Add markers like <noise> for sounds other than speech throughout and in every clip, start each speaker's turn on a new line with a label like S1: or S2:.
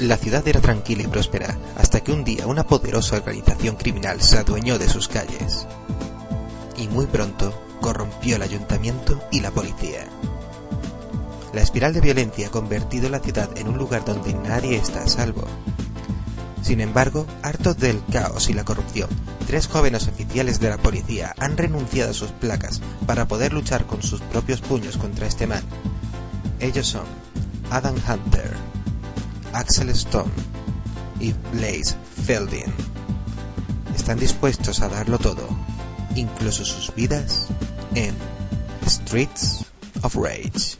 S1: La ciudad era tranquila y próspera, hasta que un día una poderosa organización criminal se adueñó de sus calles. Y muy pronto corrompió el ayuntamiento y la policía. La espiral de violencia ha convertido la ciudad en un lugar donde nadie está a salvo. Sin embargo, hartos del caos y la corrupción, tres jóvenes oficiales de la policía han renunciado a sus placas para poder luchar con sus propios puños contra este mal. Ellos son Adam Hunter, Axel Stone y Blaze Feldin. Están dispuestos a darlo todo, incluso sus vidas, en Streets of Rage.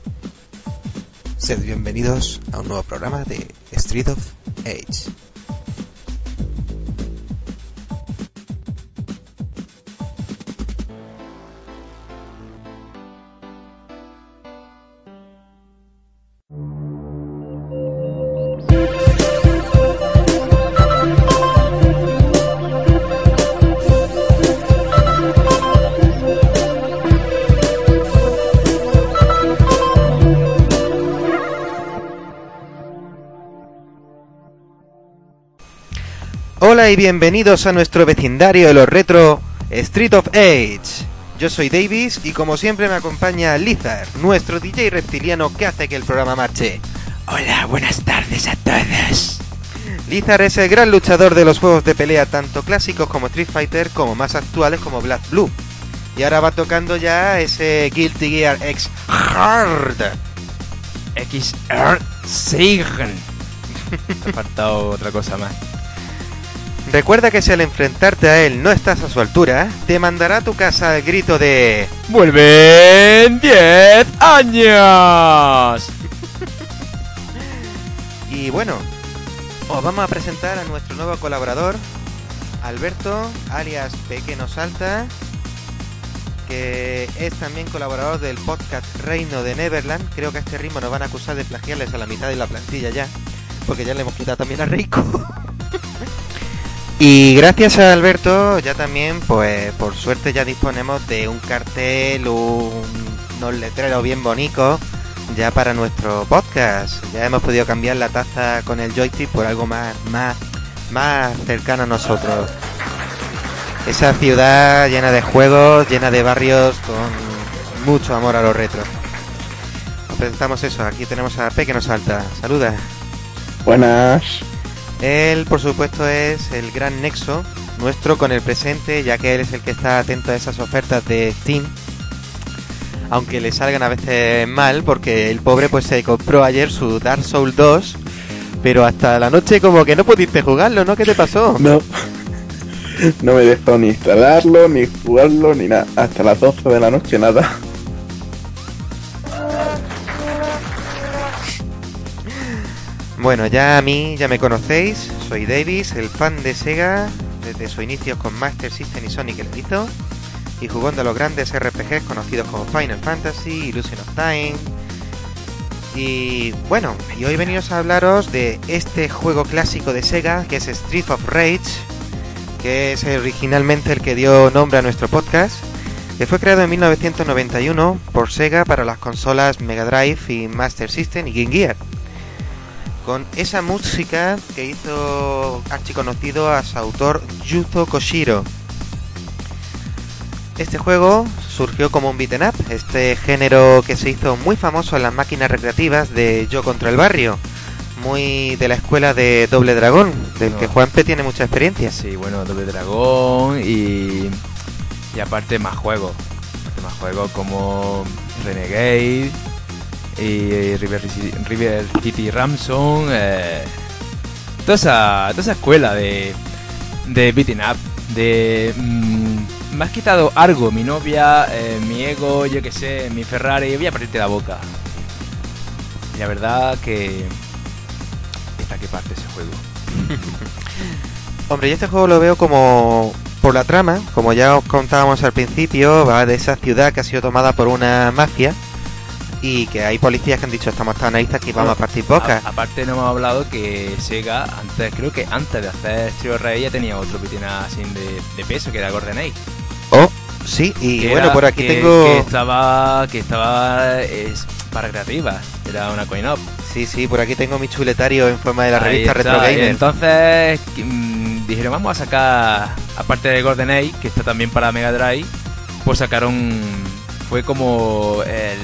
S1: Sed bienvenidos a un nuevo programa de Street of Age. Hola y bienvenidos a nuestro vecindario de los retro Street of Age. Yo soy Davis y como siempre me acompaña Lizard, nuestro DJ reptiliano que hace que el programa marche.
S2: Hola, buenas tardes a todos.
S1: Lizard es el gran luchador de los juegos de pelea tanto clásicos como Street Fighter como más actuales como Black Blue. Y ahora va tocando ya ese Guilty Gear X Hard.
S2: XR Sigen. Te <laughs> ha faltado otra cosa más.
S1: Recuerda que si al enfrentarte a él no estás a su altura, te mandará a tu casa el grito de
S2: ¡Vuelven 10 años! <laughs>
S1: Y bueno, os vamos a presentar a nuestro nuevo colaborador, Alberto, alias Pequeño Salta, que es también colaborador del podcast Reino de Neverland. Creo que a este ritmo nos van a acusar de plagiarles a la mitad de la plantilla ya, porque ya le hemos quitado también a Rico. <laughs> Y gracias a Alberto, ya también, pues por suerte ya disponemos de un cartel, un, unos letreros bien bonitos ya para nuestro podcast. Ya hemos podido cambiar la taza con el joystick por algo más, más, más cercano a nosotros. Esa ciudad llena de juegos, llena de barrios con mucho amor a los retros. Os presentamos eso, aquí tenemos a P que nos salta. Saluda.
S3: Buenas.
S1: Él, por supuesto, es el gran nexo nuestro con el presente, ya que él es el que está atento a esas ofertas de Steam. Aunque le salgan a veces mal, porque el pobre pues se compró ayer su Dark Souls 2, pero hasta la noche como que no pudiste jugarlo, ¿no? ¿Qué te pasó? <laughs>
S3: No. No me dejó ni instalarlo, ni jugarlo, ni nada. Hasta las 12 de la noche nada.
S1: Bueno, ya a mí ya me conocéis, soy Davis, el fan de Sega desde su inicio con Master System y Sonic el hizo y jugando a los grandes RPGs conocidos como Final Fantasy, Illusion of Time. Y bueno, y hoy veniros a hablaros de este juego clásico de Sega que es Street of Rage, que es originalmente el que dio nombre a nuestro podcast, que fue creado en 1991 por Sega para las consolas Mega Drive y Master System y Game Gear con esa música que hizo archiconocido a su autor Yuzo Koshiro. Este juego surgió como un beaten up, este género que se hizo muy famoso en las máquinas recreativas de Yo contra el barrio, muy de la escuela de Doble Dragón, del que. Juanpe tiene mucha experiencia.
S2: Sí, bueno, Doble Dragón y. Y aparte más juegos. Más juegos como Renegade y River, River City Ramson. Eh, toda, esa, toda esa escuela de, de beating up. De. mm, me has quitado algo, mi novia, eh, mi ego, yo que sé, mi Ferrari, voy a partirte la boca. Y la verdad que. Está que parte ese juego. <laughs>
S1: Hombre, yo este juego lo veo como por la trama, como ya os contábamos al principio, va de esa ciudad que ha sido tomada por una mafia y que hay policías que han dicho estamos tan analistas que vamos a partir bocas.
S2: Aparte no hemos hablado que Sega antes, creo que antes de hacer Street of Rage ya tenía otro tenía así de, de peso que era Golden Age.
S1: Oh, sí, y
S2: Que
S1: bueno,
S2: era-
S1: por aquí
S2: que-
S1: tengo...
S2: que estaba que estaba es, para creativa, era una coin up.
S1: Sí, sí, por aquí tengo mi chuletario en forma de la
S2: Ahí
S1: revista
S2: está,
S1: Retro Gamer.
S2: entonces mm, dijeron, vamos a sacar, aparte de Golden Age, que está también para Mega Drive, pues sacaron, fue como el...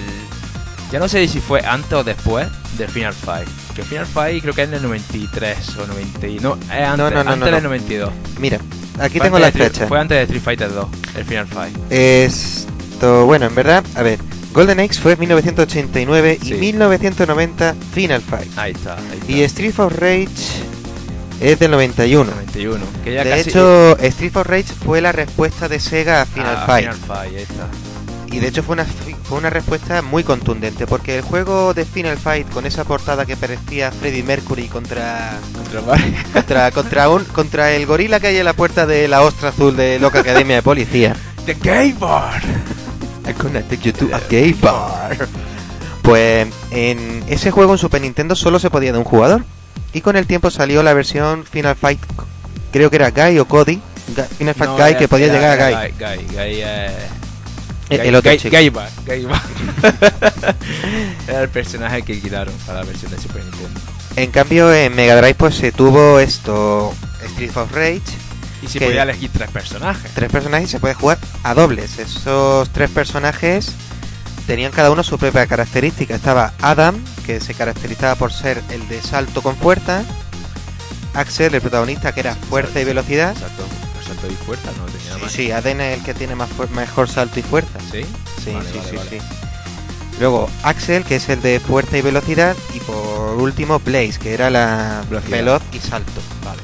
S2: Ya no sé si fue antes o después del Final Fight. Que el Final Fight creo que es en el 93 o 90... y- No, es antes,
S1: No, no, no,
S2: antes del
S1: no.
S2: 92.
S1: Mira, aquí
S2: Fue
S1: tengo
S2: Street-
S1: fechas.
S2: Fue antes de Street Fighter 2, el Final Fight.
S1: Esto, bueno, en verdad, a ver, Golden Axe fue 1989 y
S2: Sí.
S1: 1990 Final Fight.
S2: Ahí está, ahí está.
S1: Y Street of Rage es del 91.
S2: 91. Que ya
S1: De
S2: casi-
S1: hecho, Street of Rage fue la respuesta de Sega a Final
S2: Ah,
S1: Fight.
S2: Final Fight, ahí está.
S1: Y de hecho fue una, fue una respuesta muy contundente, porque el juego de Final Fight con esa portada que parecía Freddie Mercury contra contra <laughs> contra un contra el gorila que hay en la puerta de la ostra azul de Loca Academia de Policía. <laughs>
S2: The Gay Bar.
S1: I'm gonna take you to a gay bar. Pues en ese juego en Super Nintendo solo se podía de un jugador. Y con el tiempo salió la versión Final Fight, creo que era Guy o Cody. Final Fight
S2: No,
S1: Guy que podía llegar a
S2: era
S1: Guy.
S2: Guy, Guy, eh,
S1: El- el otro chico.
S2: Guy Bar. <laughs> Era el personaje que quitaron para la versión de Super Nintendo.
S1: En cambio en Mega Drive pues se tuvo esto Street of Rage,
S2: Y
S1: Que-
S2: podía elegir tres personajes.
S1: tres personajes y se puede jugar a dobles. Esos tres personajes tenían cada uno su propia característica. Estaba Adam, que se caracterizaba por ser el de salto con fuerza. Axel, el protagonista, que era fuerza y velocidad.
S2: Salto, salto y fuerza, no tenía
S1: Sí,
S2: más.
S1: sí, Aden es el que tiene más mejor salto y fuerza.
S2: ¿Sí?
S1: Sí,
S2: Vale,
S1: sí,
S2: vale,
S1: sí,
S2: vale.
S1: sí. Luego Axel, que es el de fuerza y velocidad. Y por último Blaze, que era la
S2: Velocidad.
S1: veloz y salto.
S2: Vale.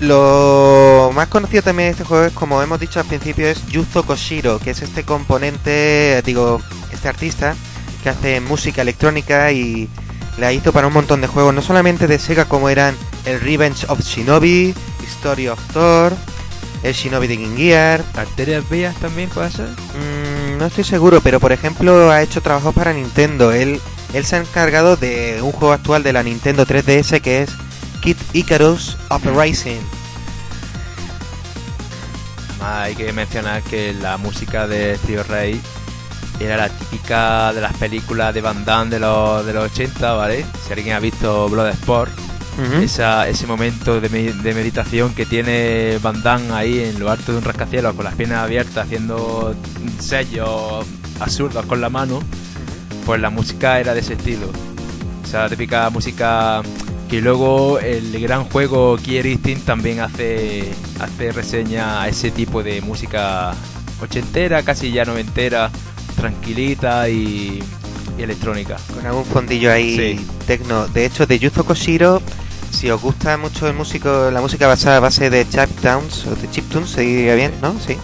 S1: Lo más conocido también de este juego es, como hemos dicho al principio, es Yuzo Koshiro, que es este componente, digo, este artista que hace música electrónica y la hizo para un montón de juegos, no solamente de Sega como eran el Revenge of Shinobi, Story of Thor, el Shinobi de Game Gear.
S2: ¿Arterias vías también puede ser?
S1: Mm, no estoy seguro, pero por ejemplo ha hecho trabajos para Nintendo. Él, él se ha encargado de un juego actual de la Nintendo 3DS que es Kid Icarus Uprising.
S2: Además, hay que mencionar que la música de Trio Rey era la típica de las películas de Van Damme de los, de los 80, ¿vale? Si alguien ha visto Bloodsport,
S1: Ujú.
S2: esa, ese momento de, me- de meditación que tiene Van Damme ahí en lo alto de un rascacielos con las piernas abiertas haciendo sellos absurdos con la mano, pues la música era de ese estilo. Esa típica música que luego el gran juego Kier Instinct también hace, hace reseña a ese tipo de música ochentera, casi ya noventera, tranquilita y, y electrónica.
S1: Con algún fondillo ahí
S2: Sí.
S1: tecno. De hecho, de Yuzo Koshiro, si os gusta mucho el músico, la música basada a base de chiptunes o de chiptunes, se diría bien, ¿no? Sí.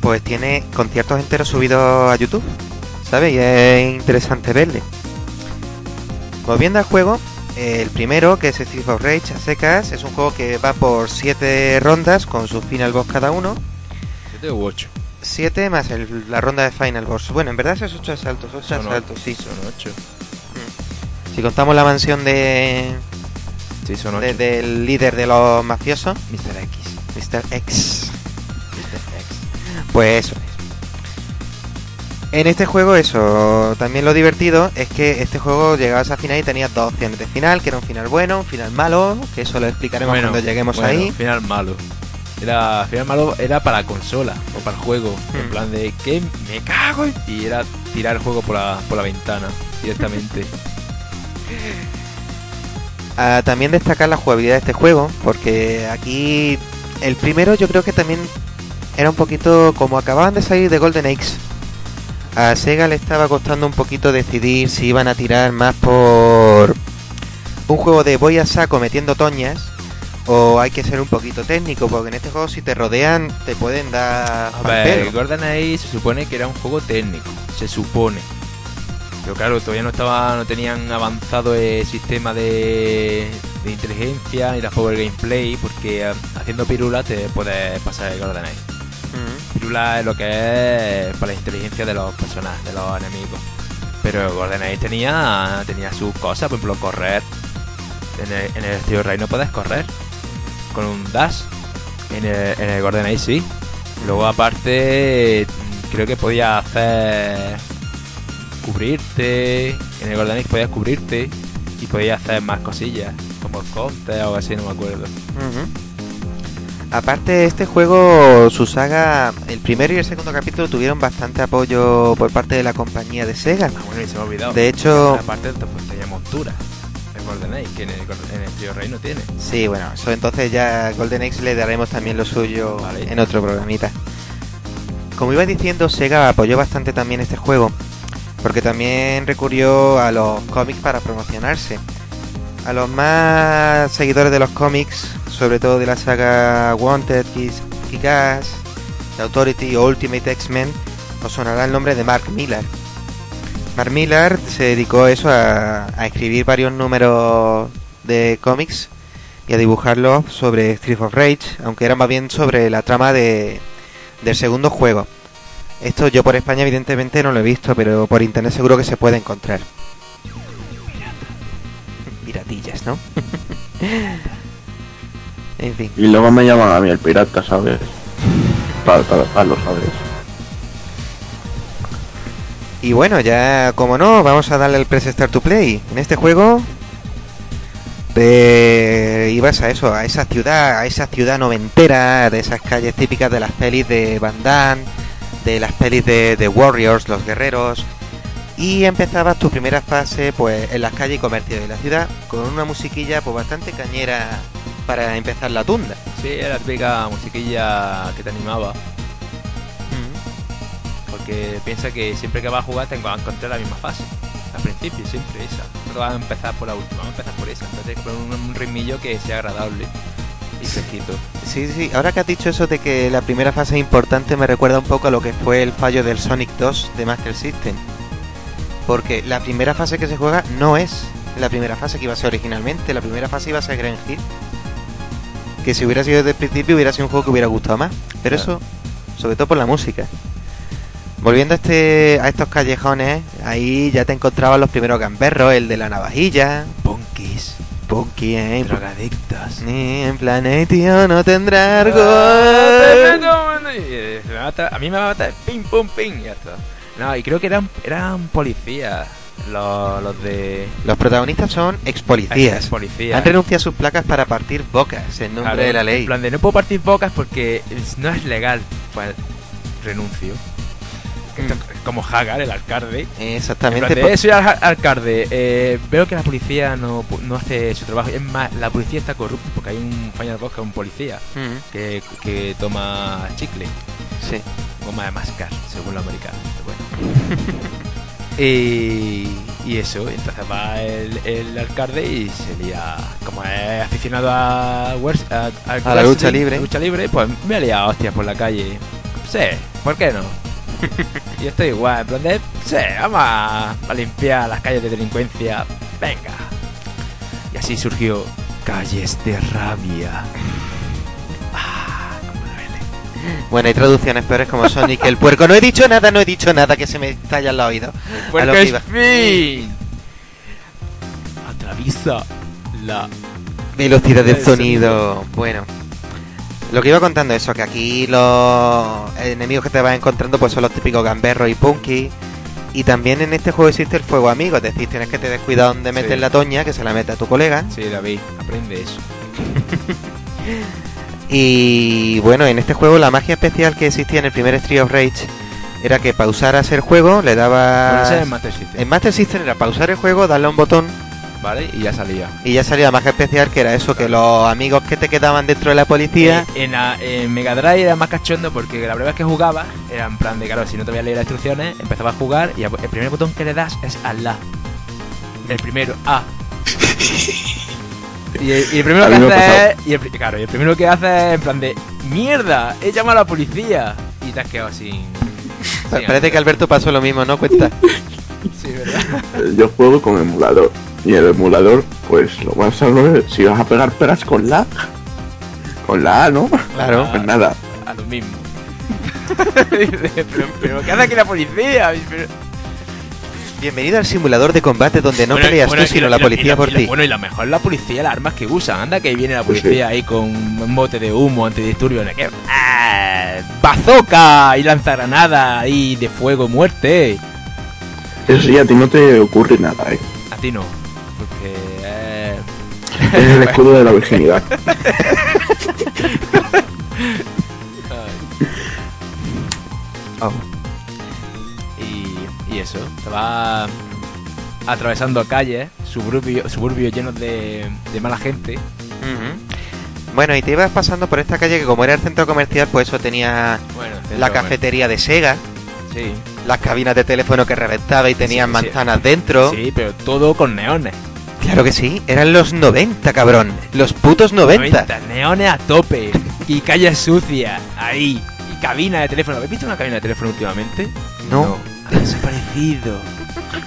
S1: Pues tiene conciertos enteros subidos a YouTube, ¿sabes? Y es interesante verle. Volviendo al juego, el primero, que es Street of Rage a secas, es un juego que va por 7 rondas con su final boss cada uno.
S2: 7 u 8.
S1: 7 más el- la ronda de final boss. Bueno, en verdad esos 8 asaltos, 8 asaltos, sí.
S2: Son 8.
S1: Si contamos la mansión de,
S2: Sí, son 8.
S1: de- del líder de los mafiosos,
S2: Mr. X.
S1: Mr. X,
S2: Mr. X.
S1: pues eso es. En este juego, eso, también lo divertido es que este juego llegabas a final y tenías dos opciones de final, que era un final bueno, un final malo, que eso lo explicaremos
S2: Bueno,
S1: cuando lleguemos
S2: bueno,
S1: ahí.
S2: Final malo. Era, final malo era para consola o para el juego. En
S1: Hmm.
S2: plan de que me cago en-". y era tirar el juego por la, por la ventana directamente. <laughs>
S1: También destacar la jugabilidad de este juego, porque aquí el primero yo creo que también era un poquito como acababan de salir de Golden Axe. A Sega le estaba costando un poquito decidir si iban a tirar más por un juego de voy a saco metiendo toñas o hay que ser un poquito técnico, porque en este juego si te rodean te pueden dar
S2: A ver. Gordon Age se supone que era un juego técnico, se supone. Pero claro, todavía no estaba, no tenían avanzado el sistema de, de inteligencia ni tampoco el gameplay, porque eh, haciendo pirula te puedes pasar el Golden Age.
S1: Mm.
S2: Pirula es lo que es para la inteligencia de los personajes, de los enemigos. Pero Golden Age tenía, tenía sus cosas, por ejemplo, correr. En el, en el Steel Ray no puedes correr con un dash. En el, en el sí. Luego aparte creo que podía hacer cubrirte. En el Golden Age podías cubrirte y podías hacer más cosillas, como costes o algo así, no me acuerdo.
S1: Aparte, este juego, su saga, el primero y el segundo capítulo tuvieron bastante apoyo por parte de la compañía de Sega.
S2: Ah, bueno, y se me ha olvidado.
S1: De hecho-
S2: aparte pues, tenía montura. El Golden Age, que en el, en el Trio Rey no tiene.
S1: Sí, bueno, eso entonces ya Golden Axe le daremos también lo suyo
S2: Vale.
S1: en otro programita. Como iba diciendo, Sega apoyó bastante también este juego, porque también recurrió a los cómics para promocionarse. A los más seguidores de los cómics, sobre todo de la saga Wanted, Kick-Ass, The Authority o Ultimate X-Men, os sonará el nombre de Mark Millar. Mark Millar se dedicó a eso a, a escribir varios números de cómics y a dibujarlos sobre Street of Rage, aunque era más bien sobre la trama de, del segundo juego. Esto yo por España evidentemente no lo he visto, pero por internet seguro que se puede encontrar. <laughs> Piratillas, ¿no? <laughs> en fin.
S3: Y luego me llaman a mí el pirata, ¿sabes? Para, para, para lo sabes.
S1: Y bueno, ya como no, vamos a darle el Press Start to Play. En este juego te ibas a eso, a esa ciudad, a esa ciudad noventera, de esas calles típicas de las pelis de Van Damme, de las pelis de, de Warriors, los guerreros. Y empezabas tu primera fase pues en las calles y comercios de la ciudad con una musiquilla pues bastante cañera para empezar la tunda.
S2: Sí, era la típica musiquilla que te animaba. Porque piensa que siempre que vas a jugar te vas a encontrar la misma fase. Al principio, siempre esa. No vas a empezar por la última, vas a empezar por esa. Entonces con un, un ritmillo que sea agradable y fresquito.
S1: Sí, sí, ahora que has dicho eso de que la primera fase es importante, me recuerda un poco a lo que fue el fallo del Sonic 2 de Master System. Porque la primera fase que se juega no es la primera fase que iba a ser originalmente, la primera fase iba a ser Grand Hill. Que si hubiera sido desde el principio hubiera sido un juego que hubiera gustado más. Pero
S2: Claro.
S1: eso, sobre todo por la música. Volviendo a, este, a estos callejones, ahí ya te encontrabas los primeros gamberros, el de la navajilla,
S2: Punkis,
S1: Punky, ¿eh?
S2: drogadictos.
S1: Ni en planetio no tendrá
S2: Ah,
S1: algo.
S2: Y, eh, a mí me va a matar ping pum ping ya está. No, y creo que eran eran policías los, los de
S1: Los protagonistas son ex policías.
S2: policías.
S1: Han renunciado a sus placas para partir bocas en nombre de la ley.
S2: En plan de no puedo partir bocas porque no es legal. Pues renuncio.
S1: Mm.
S2: es Como Hagar, el alcalde. En
S1: Exactamente.
S2: de, "Eh, soy al- alcalde. eh, veo que la policía no, no hace su trabajo. Es más, la policía está corrupta porque hay un final boss que es un policía
S1: Mm,
S2: que, que toma chicle.
S1: sí.
S2: goma de mascar, según los americanos. pero bueno. <laughs> y, y eso, entonces va el, el alcalde y se lía, como es aficionado a, wers- a,
S1: la lucha libre.
S2: lucha libre, pues me ha liado hostias por la calle. Sí, ¿por qué no? <laughs> y estoy igual, en plan de, sí, vamos a, a limpiar las calles de delincuencia, venga. Y así surgió Calles de Rabia. <laughs> Ah, cómo duele.
S1: Bueno, hay traducciones peores como Sonic el puerco. No he dicho nada, no he dicho nada que se me estalla al oído. A
S2: Porque
S1: lo que
S2: es
S1: iba.
S2: fin. Atraviesa la.
S1: Velocidad del
S2: El
S1: sonido. Bueno. Lo que iba contando eso, que aquí los enemigos que te vas encontrando pues son los típicos gamberros y punky. Y también en este juego existe el fuego amigo, es decir, tienes que tener cuidado donde metes
S2: Sí.
S1: la toña, que se la mete a tu colega.
S2: Sí, David, aprende eso. <laughs>
S1: Y bueno, en este juego la magia especial que existía en el primer Street of Rage era que pausaras el juego, le dabas...
S2: ese es Master System.
S1: En Master System era pausar el juego, darle a un botón
S2: ¿Vale? Y ya salía.
S1: y ya salía la magia especial que era eso, que los amigos que te quedaban dentro de la policía...
S2: Eh, en, la- en Mega Drive era más cachondo porque la primera vez que jugabas era en plan de, claro, si no te voy a leer las instrucciones, empezabas a jugar y el primer botón que le das es al la. El primero, A. <laughs> Y el, y el primero que hace es. Y el, claro, y el primero que hace es en plan de. ¡Mierda! He llamado a la policía. Y te has quedado sin.
S1: Pa- Parece que Alberto pasó lo mismo, ¿no? Cuenta. <laughs>
S2: Sí, ¿verdad?
S3: Yo juego con emulador. Y el emulador, pues lo más salvo es si vas a pegar peras con la. Con la A, ¿no?
S1: Claro.
S3: Pues nada.
S2: A lo mismo. <laughs> Dice, pero, pero ¿qué hace aquí la policía? Pero-
S1: Bienvenido al simulador de combate donde no
S2: Bueno,
S1: peleas
S2: bueno,
S1: tú,
S2: y
S1: sino
S2: lo-
S1: la
S2: y
S1: policía
S2: y lo-
S1: por
S2: y
S1: ti.
S2: Bueno, y lo mejor la policía, las armas que usan. Anda que viene la policía
S3: sí.
S2: ahí con un bote de humo antidisturbios. ¿no? ¿Qué? ¡Ah! ¡Bazooka! Y lanzagranadas ahí de fuego y muerte.
S3: Eso sí, a ti no te ocurre nada, ¿eh?
S2: A ti no,
S3: Es el escudo de la virginidad. <laughs>
S1: Oh,
S2: y, y eso, estaba atravesando calles, suburbios suburbios llenos de, de mala gente.
S1: Bueno, y te ibas pasando por esta calle que como era el centro comercial, pues eso tenía
S2: Bueno,
S1: la cafetería de Sega,
S2: Sí,
S1: las cabinas de teléfono que reventaba y tenían
S2: Sí, sí.
S1: manzanas dentro.
S2: sí, pero todo con neones.
S1: Claro que sí, eran los 90, cabrón. Los putos 90.
S2: 90, neones a tope. y calles sucias, ahí. Y cabina de teléfono. ¿Habéis visto una cabina de teléfono últimamente?
S1: No.
S2: Ha desaparecido.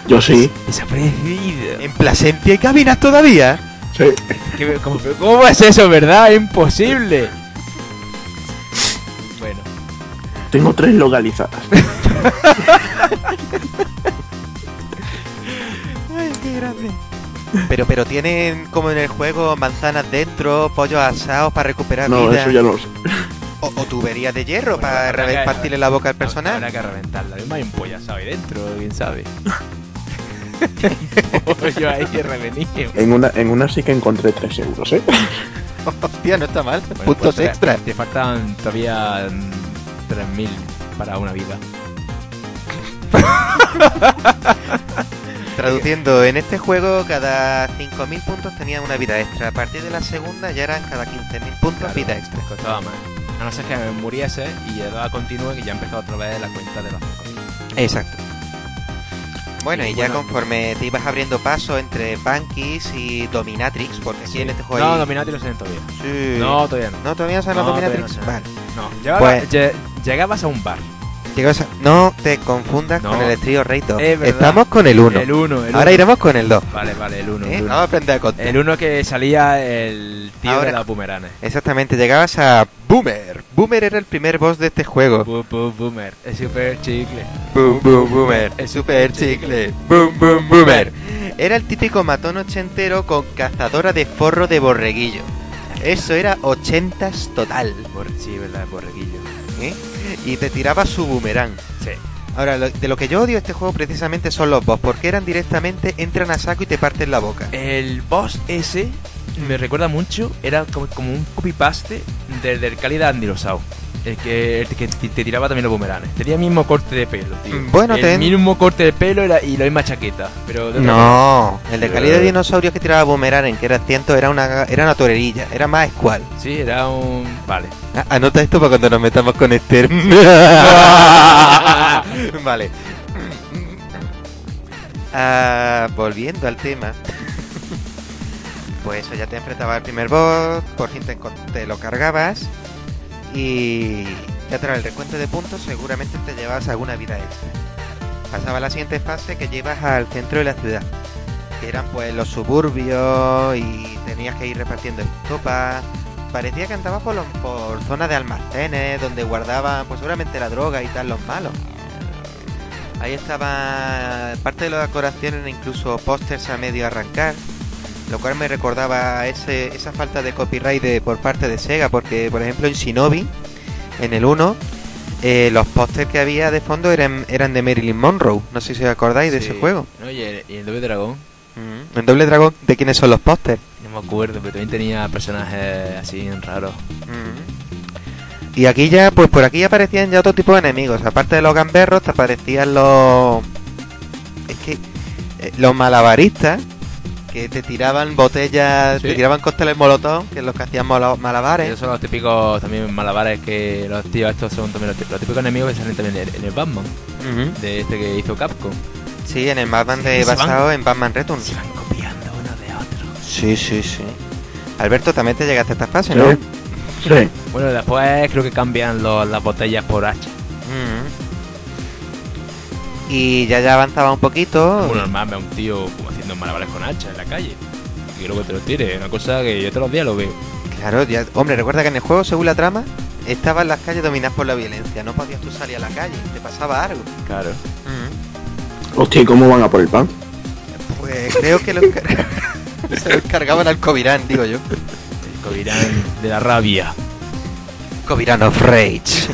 S3: Yo sí.
S2: Desaparecido.
S1: ¿En Plasencia hay cabinas todavía?
S3: Sí.
S2: ¿Qué- ¿Cómo, cómo es eso, verdad? Es imposible. Bueno,
S3: Tengo tres localizadas. <laughs> <laughs>
S1: Ay, qué grande. Pero, pero tienen como en el juego manzanas dentro, pollos asados para recuperar
S3: No,
S1: vida.
S3: eso ya no lo sé.
S1: O, o tuberías de hierro
S2: Bueno,
S1: para repartirle la boca al personal.
S2: habrá que reventarla. Además hay un pollazo ahí dentro, quién sabe. <laughs> Pollo ahí revenido.
S3: En una, en una sí que encontré tres euros, ¿eh? <laughs>
S1: Hostia, no está mal.
S2: Bueno,
S1: Puntos
S2: pues, te-
S1: extra.
S2: Te faltan todavía mm, 3.000 para una vida. <laughs>
S1: Traduciendo, en este juego cada 5.000 puntos tenía una vida extra. A partir de la segunda ya eran cada 15.000 puntos
S2: Claro,
S1: vida extra.
S2: costaba más. A no ser que me muriese y le daba continúe que ya empezó otra vez la cuenta de los 5.000.
S1: Exacto. Bueno, y,
S2: Y
S1: ya conforme te ibas abriendo paso entre Bankis y Dominatrix, porque aquí en este juego
S2: No,
S1: hay...
S2: Dominati lo sé todavía.
S1: Sí.
S2: No, todavía no.
S1: ¿No todavía no son
S2: No,
S1: Dominatrix?
S2: no.
S1: Vale.
S2: No,
S1: Pues-
S2: lle- llegabas a un bar.
S1: No te confundas
S2: No.
S1: con el Rey 2.
S2: Es.
S1: Estamos con el 1.
S2: El 1, el
S1: Ahora
S2: uno.
S1: iremos con el 2.
S2: Vale, vale, el 1.
S1: ¿Eh?
S2: el
S1: Vamos a aprender a contar.
S2: El 1 que salía el tío
S1: Ahora-
S2: de las bumeranes.
S1: Exactamente, llegabas a Boomer. Boomer era el primer boss de este juego.
S2: Bu- bu- boomer, es super chicle.
S1: Boom, boom, boomer. El super chicle. Boom, boom, boomer. Era el típico matón ochentero con cazadora de forro de borreguillo. Eso era ochentas total.
S2: Bor- sí, verdad, borreguillo.
S1: ¿eh? Y te tiraba su boomerang.
S2: Sí.
S1: Ahora, lo- de lo que yo odio este juego precisamente son los boss, porque eran directamente, entran a saco y te parten la boca.
S2: El boss ese me recuerda mucho, era como, como un copy-paste del, del Cálida Andilosao. El que, el que te, tiraba también los bumeranes. Tenía el mismo corte de pelo, tío.
S1: Mm, bueno,
S2: el
S1: ten-
S2: mismo corte de pelo era- y la misma chaqueta. Pero
S1: No, el de calidad de dinosaurios que tiraba boomerang, que era ciento, era una, era una torerilla, era más escual.
S2: Sí, era un. Vale.
S1: Ah, Anota esto para cuando nos metamos con Esther. <laughs> <laughs> vale. Ah, volviendo al tema. Pues eso, ya te enfrentabas al primer boss, por fin te lo cargabas y ya tras el recuento de puntos seguramente te llevabas alguna vida extra. Pasaba la siguiente fase que llevas al centro de la ciudad, que eran pues los suburbios y tenías que ir repartiendo estopas. Parecía que andabas por, por zonas de almacenes donde guardaban pues seguramente la droga y tal los malos. Ahí estaba parte de las decoraciones incluso pósters a medio arrancar, lo cual me recordaba ese, esa falta de copyright de, por parte de Sega, porque por ejemplo en Shinobi, en el 1, eh, los pósters que había de fondo eran, eran de Marilyn Monroe, no sé si os acordáis de ese juego.
S2: No, y el, el Doble Dragón,
S1: Mm. En Doble Dragón, ¿de quiénes son los pósters?
S2: no me acuerdo, pero también tenía personajes así raros.
S1: Y aquí ya, pues por aquí aparecían ya otro tipo de enemigos. Aparte de los gamberros, te aparecían los. Es que. eh, los malabaristas. Que te tiraban botellas.
S2: Sí.
S1: Te tiraban cócteles molotov. Que es los que hacían malabares.
S2: Esos son los típicos también malabares que los tíos estos son también los, tí- los típicos enemigos que salen también en, en el Batman, de este que hizo Capcom.
S1: Sí, en el Batman
S2: Sí,
S1: de,
S2: van-
S1: basado en Batman Returns.
S2: Se van copiando uno de otro.
S1: Sí, sí, sí. Alberto, también te llegaste a esta fase,
S3: Sí.
S1: ¿no?
S3: Sí.
S2: Bueno, después creo que cambian los- las botellas por H.
S1: Mm. Y ya ya avanzaba un poquito.
S2: Como normal, un tío haciendo malabares con hacha en la calle. Y luego te lo tire, una cosa que yo todos los días lo veo.
S1: Claro, ya, hombre, recuerda que en el juego, según la trama, estaban las calles dominadas por la violencia. No podías tú salir a la calle, te pasaba algo.
S2: Claro.
S3: Hostia, ¿y cómo van a por el pan?
S1: Pues creo que lo encar- <laughs> se lo encargaban al Covirán, digo yo.
S2: El Covirán de la rabia.
S1: Covirán of Rage. <laughs>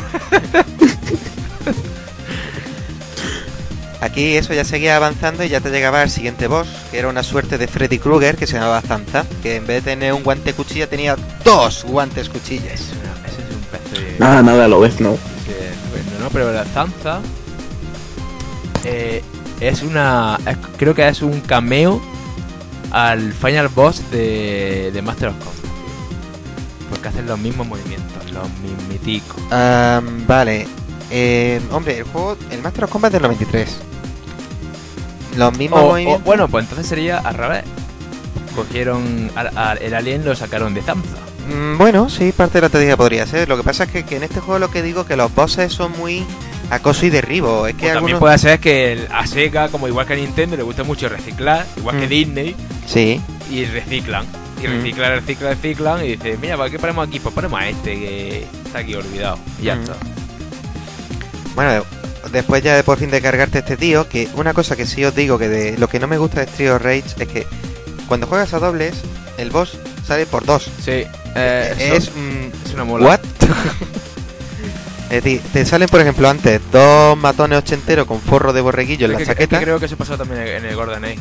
S1: Aquí eso ya seguía avanzando y ya te llegaba al siguiente boss, que era una suerte de Freddy Krueger que se llamaba Zanza, que en vez de tener un guante cuchilla tenía dos guantes cuchillas.
S2: Es una- ese es un pez de...
S3: Nada, nada, lo ves, ¿no?
S2: que- bueno, no, pero la Zanza eh, es una... es- creo que es un cameo al final boss de, de Master of Combat. Porque hacen los mismos movimientos, los mismiticos.
S1: Ah, vale. Eh, hombre, el juego, el Master of Combat del 93. Los mismos
S2: O- o-
S1: movimientos.
S2: bueno, pues entonces sería al revés. Cogieron al- el alien lo sacaron de Zanza.
S1: Mm, bueno, sí, parte de la teoría podría ser. Lo que pasa es que, que en este juego lo que digo que los bosses son muy acoso y derribo. Es que
S2: O también puede ser que el- a Sega, como igual que a Nintendo, le gusta mucho reciclar, igual que
S1: Mm.
S2: Disney,
S1: Sí.
S2: y reciclan. Y
S1: Mm.
S2: reciclan, reciclan, reciclan, y dicen, mira, ¿para qué ponemos aquí? Pues ponemos a este que está aquí olvidado. Y ya
S1: Mm.
S2: está.
S1: Bueno, después ya de por fin de cargarte este tío, que una cosa que sí os digo que de lo que no me gusta de of Rage es que cuando juegas a dobles, el boss sale por dos.
S2: Sí, eh,
S1: es mm,
S2: es una mola.
S1: ¿What? <laughs> es decir, te salen por ejemplo antes dos matones ochenteros con forro de borreguillo en la
S2: que-
S1: chaqueta.
S2: que creo que eso pasó también en el Golden Age.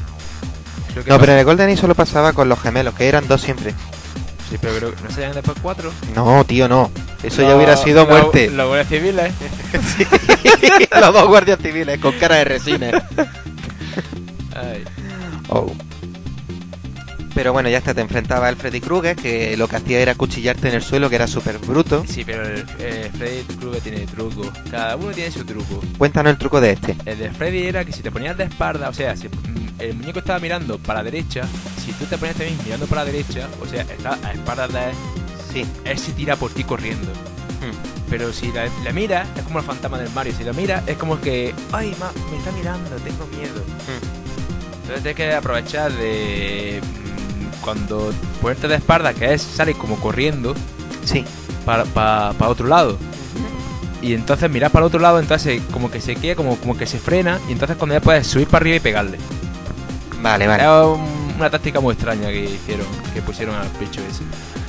S1: No, pero en el Golden Age solo pasaba con los gemelos, que eran dos siempre.
S2: Sí, pero creo que no salían después cuatro.
S1: No, tío, no. Eso ya hubiera sido muerte.
S2: Los guardias civiles. <laughs> <laughs>
S1: los dos guardias civiles con cara de resina.
S2: Ay.
S1: Oh. Pero bueno, ya está, te enfrentaba al Freddy Krueger, que lo que hacía era cuchillarte en el suelo, que era súper bruto.
S2: Sí, pero el, eh, Freddy Krueger tiene truco. Cada uno tiene su truco.
S1: Cuéntanos el truco de este.
S2: El de Freddy era que si te ponías de espalda, o sea, si mm, el muñeco estaba mirando para la derecha, si tú te ponías también mirando para la derecha, o sea, está a espaldas de él,
S1: Sí.
S2: él se tira por ti corriendo.
S1: Hmm.
S2: Pero si la, la miras, es como el fantasma del Mario. Si la miras, es como que, ay, ma, me está mirando, tengo miedo. Entonces tienes que aprovechar de cuando ponerte de espalda, que es, sale como corriendo
S1: Sí.
S2: para, para, para otro lado. Y entonces miras para el otro lado, entonces como que se queda, como, como que se frena, y entonces cuando ya puedes subir para arriba y pegarle.
S1: Vale, vale.
S2: Un- una táctica muy extraña que hicieron, que pusieron al bicho ese.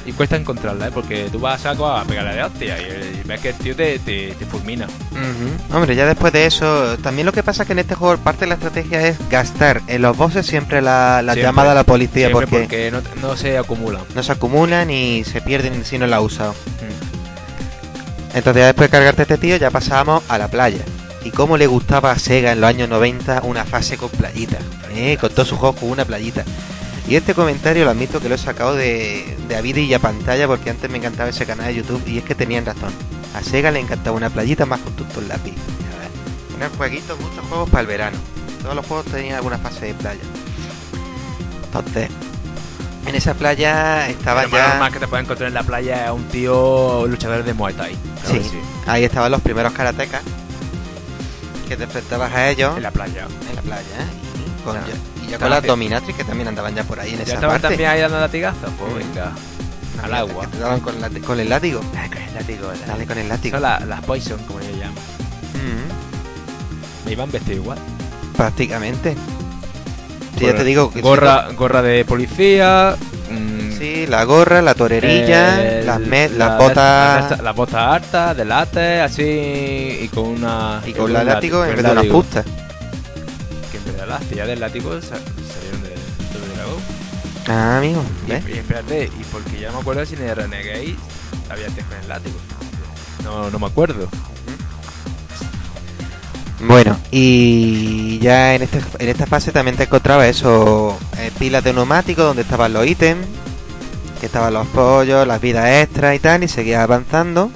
S2: Y cuesta encontrarla, ¿eh? porque tú vas a saco a pegarle de hostia y, y ves que el tío te, te, te fulmina.
S1: Ujú. Hombre, ya después de eso, también lo que pasa es que en este juego parte de la estrategia es gastar en los bosses siempre la, la
S2: Siempre.
S1: llamada a la policía,
S2: Siempre
S1: porque,
S2: no, no se acumulan.
S1: no se acumulan y se pierden si no la has usado.
S2: Mm.
S1: Entonces ya después de cargarte a este tío ya pasábamos a la playa. Y cómo le gustaba a Sega en los años 90 una fase con playita. ¿eh? Con todos sus juegos con una playita. Y este comentario lo admito que lo he sacado de, de a vídeo y a pantalla porque antes me encantaba ese canal de YouTube y es que tenían razón. A Sega le encantaba una playita más con tus lápiz. Tener jueguitos, muchos juegos para el verano. Todos los juegos tenían alguna fase de playa. Entonces, en esa playa estaba
S2: Lo más
S1: ya...
S2: que te puedes encontrar en la playa es un tío luchador de Muay Thai. Claro
S1: Sí.
S2: que
S1: Ahí estaban los primeros karatecas que te enfrentabas a ellos
S2: En la playa.
S1: en la playa ¿eh? Y, con,
S2: Ya.
S1: y ya con las dominatrix que también andaban ya por ahí en
S2: ¿Ya
S1: esa
S2: estaban
S1: parte.
S2: también ahí dando latigazos? Pues
S1: Mm.
S2: venga. Al agua.
S1: Que te daban con, la- con el látigo.
S2: Ay, con el látigo. el
S1: Dale con el látigo.
S2: Son la- las Poison, como yo llamo.
S1: Mm,
S2: Me iban vestido igual.
S1: prácticamente. Sí, ya te digo que
S2: Gorra, gorra de policía. mm,
S1: Sí, la gorra, la torerilla,
S2: el-
S1: las, me-
S2: la-
S1: las botas
S2: Las, botas hartas, de látex, así. Y con una.
S1: y con la látigo en vez de una
S2: látigo. Las tiras del látigo sa- salieron de, dragón.
S1: Ah, amigo,
S2: Y,
S1: ¿ves?
S2: y espérate, y porque ya me acuerdo si en el Renegade había antes con el látigo. No, no me acuerdo.
S1: Bueno, y ya en, este, en esta fase también te encontraba eso, eh, pilas de neumáticos donde estaban los ítems, que estaban los pollos, las vidas extras y tal, y seguías avanzando.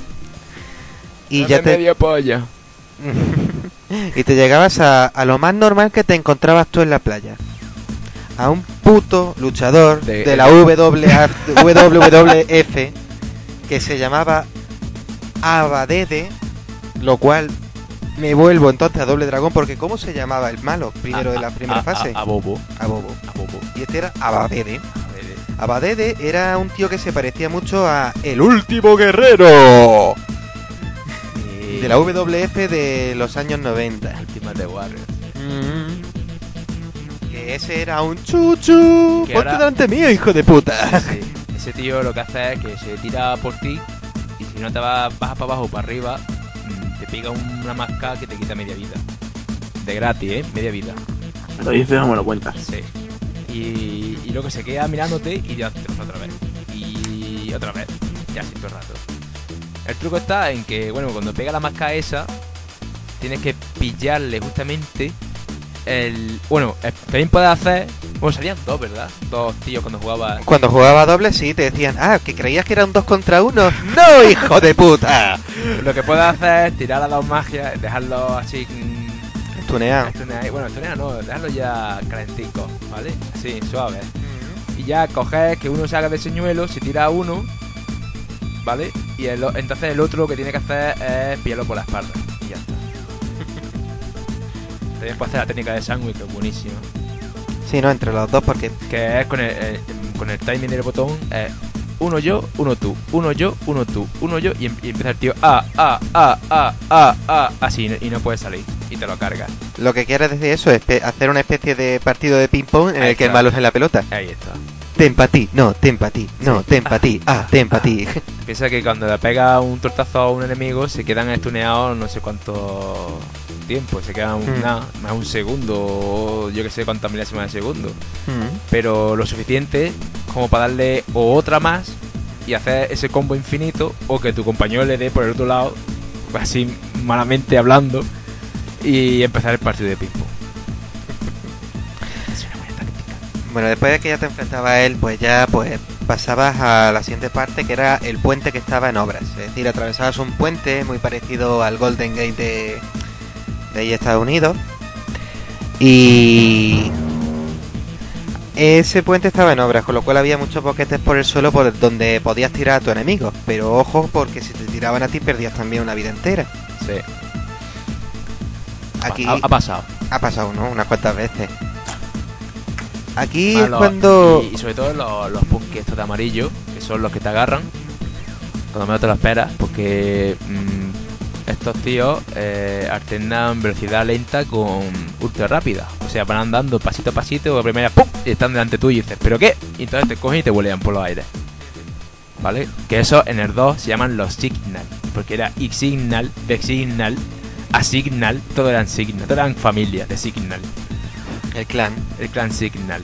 S1: Y ya te,
S2: medio polla. <laughs>
S1: y te llegabas a, a lo más normal que te encontrabas tú en la playa. A un puto luchador de,
S2: De-
S1: la WWF que se llamaba Abadede, lo cual me vuelvo entonces a Doble Dragón porque ¿cómo se llamaba el malo primero de la primera
S2: a,
S1: fase?
S2: A, Bobo.
S1: A Bobo.
S2: A Bobo.
S1: Y este era Abadede. Abadede era un tío que se parecía mucho a El Último Guerrero de la WWF de los años 90.
S2: Ultimate de Warriors.
S1: Que ese era un chuchu.
S2: Que
S1: Ponte
S2: ahora-
S1: delante mío, hijo de puta.
S2: Sí, ese tío lo que hace es que se tira por ti y si no te vas, bajas para abajo o para arriba, mm, te pega una masca que te quita media vida. de gratis, ¿eh? Media vida.
S3: Me lo dices o me lo cuentas.
S2: Sí. Y, y luego se queda mirándote y ya te otra vez. Y otra vez. Y así todo el rato. El truco está en que, bueno, cuando pega la máscara esa, tienes que pillarle justamente el... Bueno, eh, también puedes hacer... Bueno, salían dos, ¿verdad? Dos tíos cuando jugaba...
S1: Cuando jugaba doble, sí, te decían, ah, que creías que era un 2 contra 1. <laughs> ¡No, hijo de puta!
S2: Lo que puedes hacer es tirar las dos magias, dejarlo así... mm,
S1: Tunea.
S2: estunear- Bueno, estunear no, dejarlo ya calentico, ¿vale? Así, suave. Y ya coges que uno se haga de señuelo, se tira a uno, ¿vale? Y el entonces el otro lo que tiene que hacer es pillarlo por la espalda. Y ya está. <laughs> También puedes hacer la técnica de sándwich, que es buenísima.
S1: Sí, no, entre los dos, porque
S2: Que es con el, eh, con el timing del botón, es uno yo, uno tú, uno yo, uno tú, uno yo, y, em- y empieza el tío, ah, ah, ah, ah, ah, ah, así, y no puedes salir. Y te lo cargas.
S1: lo que quieres decir eso es hacer una especie de partido de ping-pong en
S2: Ahí
S1: el que el malo es en la pelota.
S2: Ahí está.
S1: Ten pa' ti, no, ten pa' ti, no,
S2: Sí.
S1: ten pa' ti, ah, ten pa' ti. <laughs>
S2: Piensa que cuando le pega un tortazo a un enemigo se quedan estuneados no sé cuánto tiempo, se quedan
S1: Mm.
S2: nada, más un segundo, o yo que sé cuántas milésimas de segundo.
S1: Mm.
S2: Pero lo suficiente como para darle o otra más y hacer ese combo infinito, o que tu compañero le dé por el otro lado, así malamente hablando, y empezar el partido de ping-pong.
S1: Bueno, después de que ya te enfrentabas a él, pues ya pues pasabas a la siguiente parte que era el puente que estaba en obras. Es decir, atravesabas un puente muy parecido al Golden Gate de, de Estados Unidos. Y ese puente estaba en obras, con lo cual había muchos boquetes por el suelo por donde podías tirar a tu enemigo. Pero ojo, porque si te tiraban a ti perdías también una vida entera.
S2: Sí.
S1: Aquí
S2: Ha, ha pasado.
S1: ha pasado, ¿no? Unas cuantas veces. Aquí es
S2: los-
S1: cuando...
S2: Y, y sobre todo los, los estos de amarillo, que son los que te agarran cuando menos te lo esperas, porque mm, estos tíos eh, alternan velocidad lenta con ultra rápida. O sea, van andando pasito a pasito, a primera ¡pum! y están delante tuyo y dices, ¿pero qué? Y entonces te cogen y te vuelan por los aires. ¿Vale? Que eso en el 2 se llaman los signal, porque era X-signal, D-signal, A-signal, todo eran signal, todo eran familias de signal
S1: El clan.
S2: el clan Signal.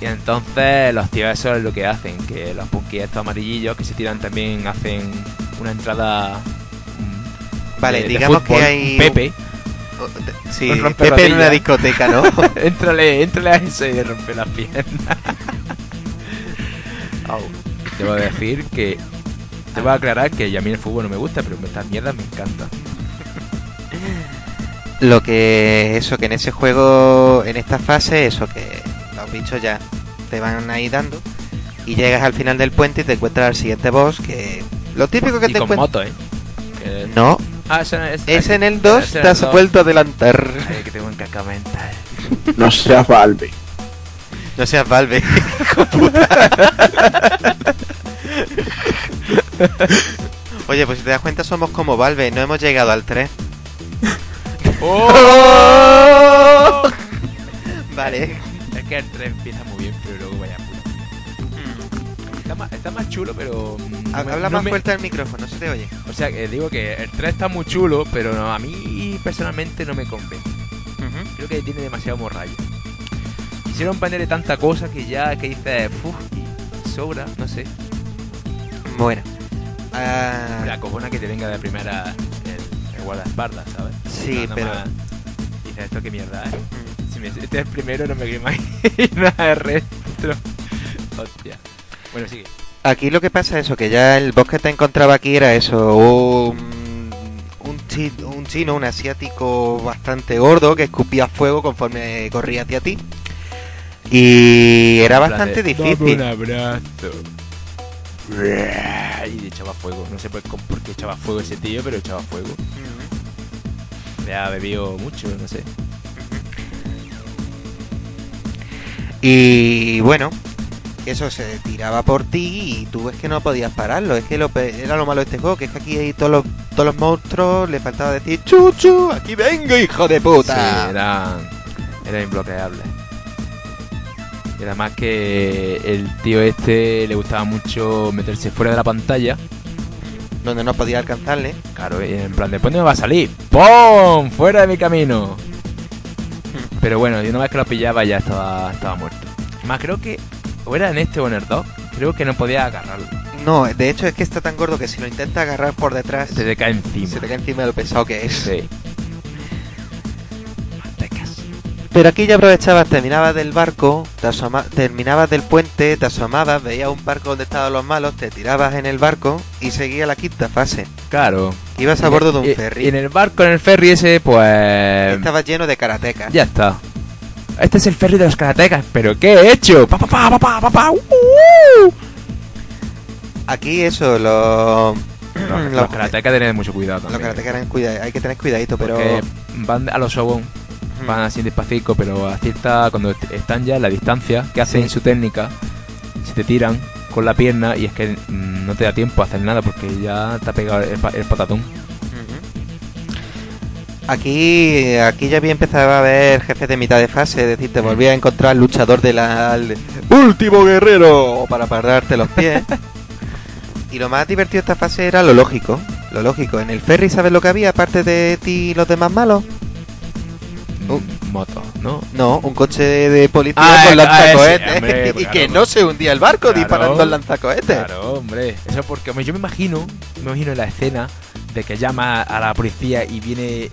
S2: Y entonces los tíos eso es lo que hacen, que los punkis estos amarillillos que se tiran también hacen una entrada... mm,
S1: Vale,
S2: de- de
S1: digamos
S2: fútbol,
S1: que hay...
S2: Pepe,
S1: Oh, de- Sí,
S2: Un
S1: Pepe en una discoteca, ¿no? <laughs> <laughs>
S2: éntrale, éntrale a ese y le rompe las piernas. <laughs> Debo decir que... Debo aclarar que a mí el fútbol no me gusta, pero estas mierdas me encantan.
S1: Lo que eso que en ese juego, en esta fase, eso que los bichos ya te van ahí dando y llegas al final del puente y te encuentras al siguiente boss que lo típico que
S2: y
S1: te
S2: con
S1: encuentras
S2: moto, ¿eh? Que-
S1: no,
S2: Ah, no es...
S1: es en el 2
S2: ese en
S1: te has vuelto a adelantar.
S2: Ay, que tengo eh.
S3: No seas Valve.
S1: No seas Valve. <laughs> <laughs> Oye, pues si te das cuenta somos como Valve, no hemos llegado al 3.
S2: ¡Oh!
S1: Vale.
S2: Es que el 3 empieza muy bien, pero luego vaya puta. Está más, está más chulo, pero. mm,
S1: Habla
S2: no
S1: más
S2: me-
S1: fuerte al micrófono, no se te oye.
S2: O sea, que digo que el 3 está muy chulo, pero no, a mí personalmente no me convence. Creo que tiene demasiado morralla. Quisieron ponerle tanta cosa que ya que dices, sobra, no sé.
S1: Bueno. Ah,
S2: La cojona que te venga de primera guardaespaldas, ¿sabes?
S1: Sí, pero-
S2: Dices, ¿esto qué mierda es?
S1: mm.
S2: Si me este es el primero, no me imagino nada el resto. Hostia. Bueno, sigue.
S1: Aquí lo que pasa es eso, que ya el boss que te encontraba aquí era eso, un, un, chi- un chino, un asiático bastante gordo que escupía fuego conforme corría hacia ti. Y era bastante difícil.
S2: "Dame un abrazo. Y echaba fuego. No sé por, qué echaba fuego ese tío, pero echaba fuego. Le ha bebido mucho, no sé.
S1: Y bueno, eso se tiraba por ti y tú ves que no podías pararlo. Es que lo, era lo malo de este juego, que es que aquí hay todos los, todos los monstruos, le faltaba decir, chuchu, aquí vengo, hijo de puta.
S2: Sí, era, era imbloqueable. Y además que el tío este le gustaba mucho meterse fuera de la pantalla.
S1: Donde no podía alcanzarle.
S2: Claro, en plan, ¿de dónde me va a salir? ¡Pum! ¡Fuera de mi camino! <laughs> Pero bueno, y una vez que lo pillaba ya estaba, estaba muerto. Más creo que, o era en este o en el 2, creo que no podía agarrarlo.
S1: No, de hecho es que está tan gordo que si lo intenta agarrar por detrás,
S2: Se te cae encima.
S1: se te cae encima de lo pesado que es.
S2: Sí.
S1: Pero aquí ya aprovechabas, terminabas del barco, te asoma- terminabas del puente, te asomabas, veías un barco donde estaban los malos, te tirabas en el barco y seguía la quinta fase.
S2: Claro.
S1: Ibas a bordo de un
S2: Y-
S1: ferry.
S2: Y en el barco, en el ferry ese, pues...
S1: Estaba lleno de karatecas.
S2: Ya está. Este es el ferry de los karatecas. ¿Pero qué he hecho? Pa, pa, pa, pa, pa, pa, uh, uh.
S1: Aquí eso, los...
S2: Los,
S1: los-
S2: karatecas tienen mucho cuidado
S1: Los karatecas eran cuida- hay que tener cuidadito, pero...
S2: Porque van a los showon,
S1: Mm.
S2: van así despacito, pero a cierta... Cuando est- están ya la distancia, que hacen
S1: Sí.
S2: su técnica, se te tiran con la pierna y es que mm, no te da tiempo a hacer nada porque ya te ha pegado el, pa- el patatón.
S1: Aquí, aquí ya había empezado a haber jefes de mitad de fase, es decir, te volvías a encontrar luchador de la al- último guerrero para pararte los pies. <laughs> y lo más divertido de esta fase era lo lógico, lo lógico. En el ferry, ¿sabes lo que había aparte de ti y los demás malos? Uh.
S2: Moto, ¿no?
S1: No, un coche de, de policía
S2: Ah,
S1: con
S2: ah,
S1: lanzacohetes
S2: hombre, <laughs>
S1: y
S2: claro.
S1: que no se hundía el barco
S2: Claro.
S1: disparando el lanzacohetes.
S2: Claro, hombre. Eso porque hombre, yo me imagino, me imagino la escena de que llama a la policía y viene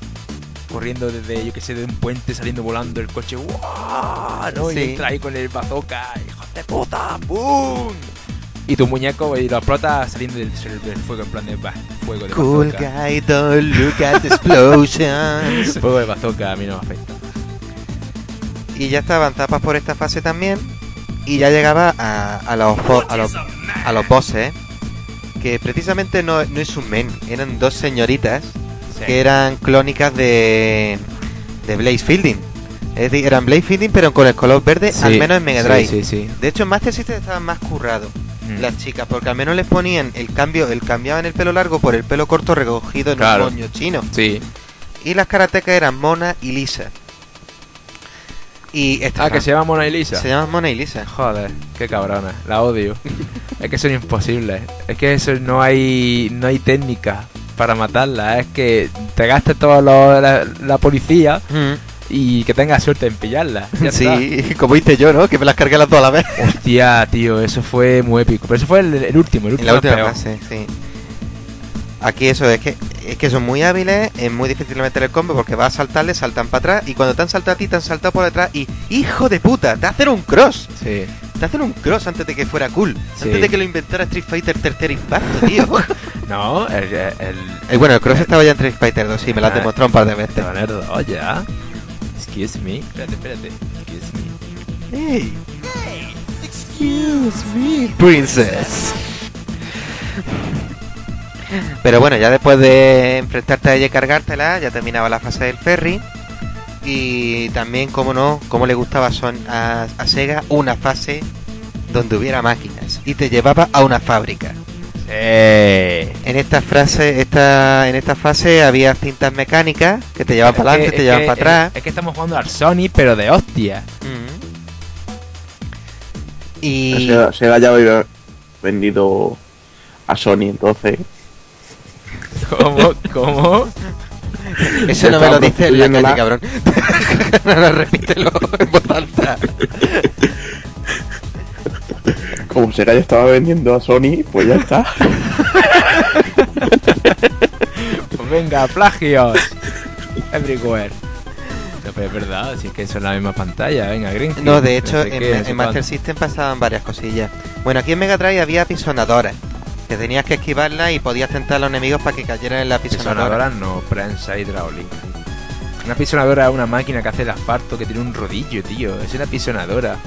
S2: corriendo desde, yo que sé, de un puente saliendo volando el coche. ¡Wow! ¿no?
S1: Sí.
S2: Y entra ahí con el bazooka. ¡Hijo de puta! ¡Boom! Y tu muñeco y los protas saliendo del, del fuego en plan de bah, fuego de
S1: Cool
S2: bazooka.
S1: guy, don't look at the explosions. <laughs>
S2: Fuego de bazooka a mí no me afecta.
S1: y ya estaban tapas por esta fase también y ya llegaba a, a los a los a los bosses que precisamente no, no es un men eran dos señoritas
S2: Sí.
S1: que eran clónicas de de Blaze Fielding es decir eran Blaze Fielding pero con el color verde
S2: Sí,
S1: al menos en Mega
S2: sí,
S1: Drive
S2: Sí, sí.
S1: de hecho en Master System estaban más currados
S2: Mm.
S1: las chicas porque al menos les ponían el cambio el cambiaban el pelo largo por el pelo corto recogido en
S2: Claro.
S1: un moño chino
S2: Sí.
S1: y las karatecas eran Mona y Lisa y
S2: Ah,
S1: estaban-
S2: que se llama Mona y Lisa.
S1: se llaman Mona y Lisa
S2: Joder, qué cabrona, la odio. <laughs> es que son imposibles. Es que eso no hay no hay técnica para matarla. Es que te gastes toda la, la policía y que tengas suerte en pillarla. Ya <laughs> está.
S1: Sí, como hice yo, ¿no? Que me las cargué las dos a la vez.
S2: Hostia, tío, eso fue muy épico. Pero eso fue el, el último, el
S1: En
S2: último.
S1: la última
S2: peor.
S1: sí. Aquí eso es que es que son muy hábiles, es muy difícil meter el combo porque vas a saltarle, saltan para atrás y cuando te han saltado a ti te han saltado por detrás y hijo de puta, te hacen un cross,
S2: Sí.
S1: te hacen un cross antes de que fuera cool,
S2: Sí.
S1: antes de que lo inventara Street Fighter tercer impacto, tío. <laughs>
S2: No, el. el,
S1: Eh, bueno, el cross estaba ya en Street Fighter 2, sí, me lo has
S2: Ah.
S1: demostrado un par de veces.
S2: Oh, me. Espérate, espérate. Excuse me.
S1: Hey. Excuse me, princess. Pero bueno, ya después de enfrentarte a ella y cargártela, ya terminaba la fase del ferry. Y también, como no, como le gustaba son a, a Sega, una fase donde hubiera máquinas. Y te llevaba a una fábrica. En esta frase, esta, en esta fase había cintas mecánicas que te llevaban para adelante, te llevaban para atrás.
S2: Es, que estamos jugando al Sony, pero de hostia.
S1: Mm. Y
S3: Sega, Sega ya había vendido a Sony entonces.
S2: ¿Cómo? ¿Cómo? <laughs>
S1: eso no me lo dice en la calle,
S3: la-
S1: cabrón. <laughs> no, no, repítelo en voz alta. <laughs>
S3: Como Sega ya estaba vendiendo a Sony, pues ya está.
S2: Pues venga, plagios. Everywhere. No, pero es verdad, si es que son la misma pantalla. Venga, Green.
S1: No, de hecho, en, Master. System pasaban varias cosillas. Bueno, aquí en Mega Drive había pisonadoras. Que tenías que esquivarlas y podías tentar a los enemigos para que cayeran en la pisonadora.
S2: Pisonadora no, prensa hidráulica. Una pisonadora es una máquina que hace el asfalto que tiene un rodillo, tío. Es una pisonadora.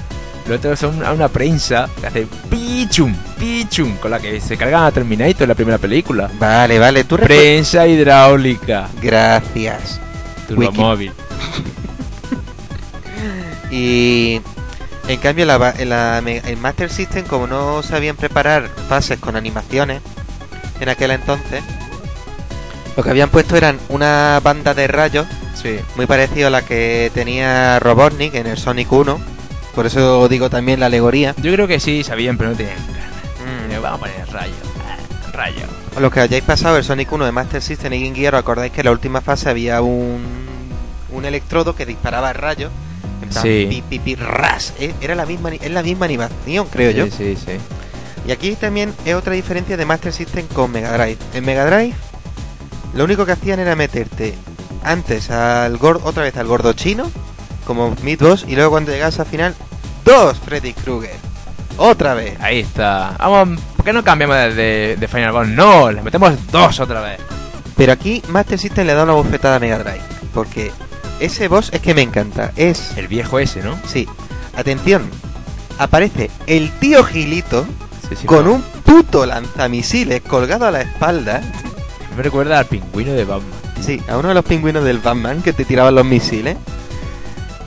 S2: Lo otro son una, una prensa que hace pichum, pichum, con la que se cargan a Terminator en la primera película.
S1: Vale, vale, tú
S2: Prensa hidráulica.
S1: Gracias.
S2: Turbomóvil. <laughs>
S1: Y en cambio la, en la en Master System como no sabían preparar fases con animaciones en aquel entonces, lo que habían puesto eran una banda de rayos
S2: Sí.
S1: muy parecido a la que tenía Robotnik en el Sonic 1. Por eso digo también la alegoría.
S2: Yo creo que sí sabían, pero no tenían.
S1: Mm.
S2: Eh, Vamos a poner rayo. Ah, Rayo.
S1: Los que hayáis pasado el Sonic 1 de Master System y Game Gear, os acordáis que en la última fase había un, un electrodo que disparaba rayos
S2: Sí.
S1: pi, pi, pi, ras. Eh, Era la misma, es la misma animación, creo yo.
S2: Sí, sí, sí.
S1: Y aquí también es otra diferencia de Master System con Mega Drive. En Mega Drive, lo único que hacían era meterte antes al gordo, otra vez al gordo chino, como Mid Boss, y luego cuando llegas al final, dos Freddy Krueger. Otra vez.
S2: Ahí está. Vamos, ¿por qué no cambiamos de, de- de Final Boss? No, le metemos dos otra vez.
S1: Pero aquí Master System le da una bofetada a Mega Drive. Porque ese boss es que me encanta. Es,
S2: El viejo ese, ¿no?
S1: sí, atención, aparece el tío Gilito
S2: Sí, sí,
S1: con
S2: no.
S1: un puto lanzamisiles colgado a la espalda.
S2: Me recuerda al pingüino de Batman.
S1: Sí, a uno de los pingüinos del Batman que te tiraban los misiles.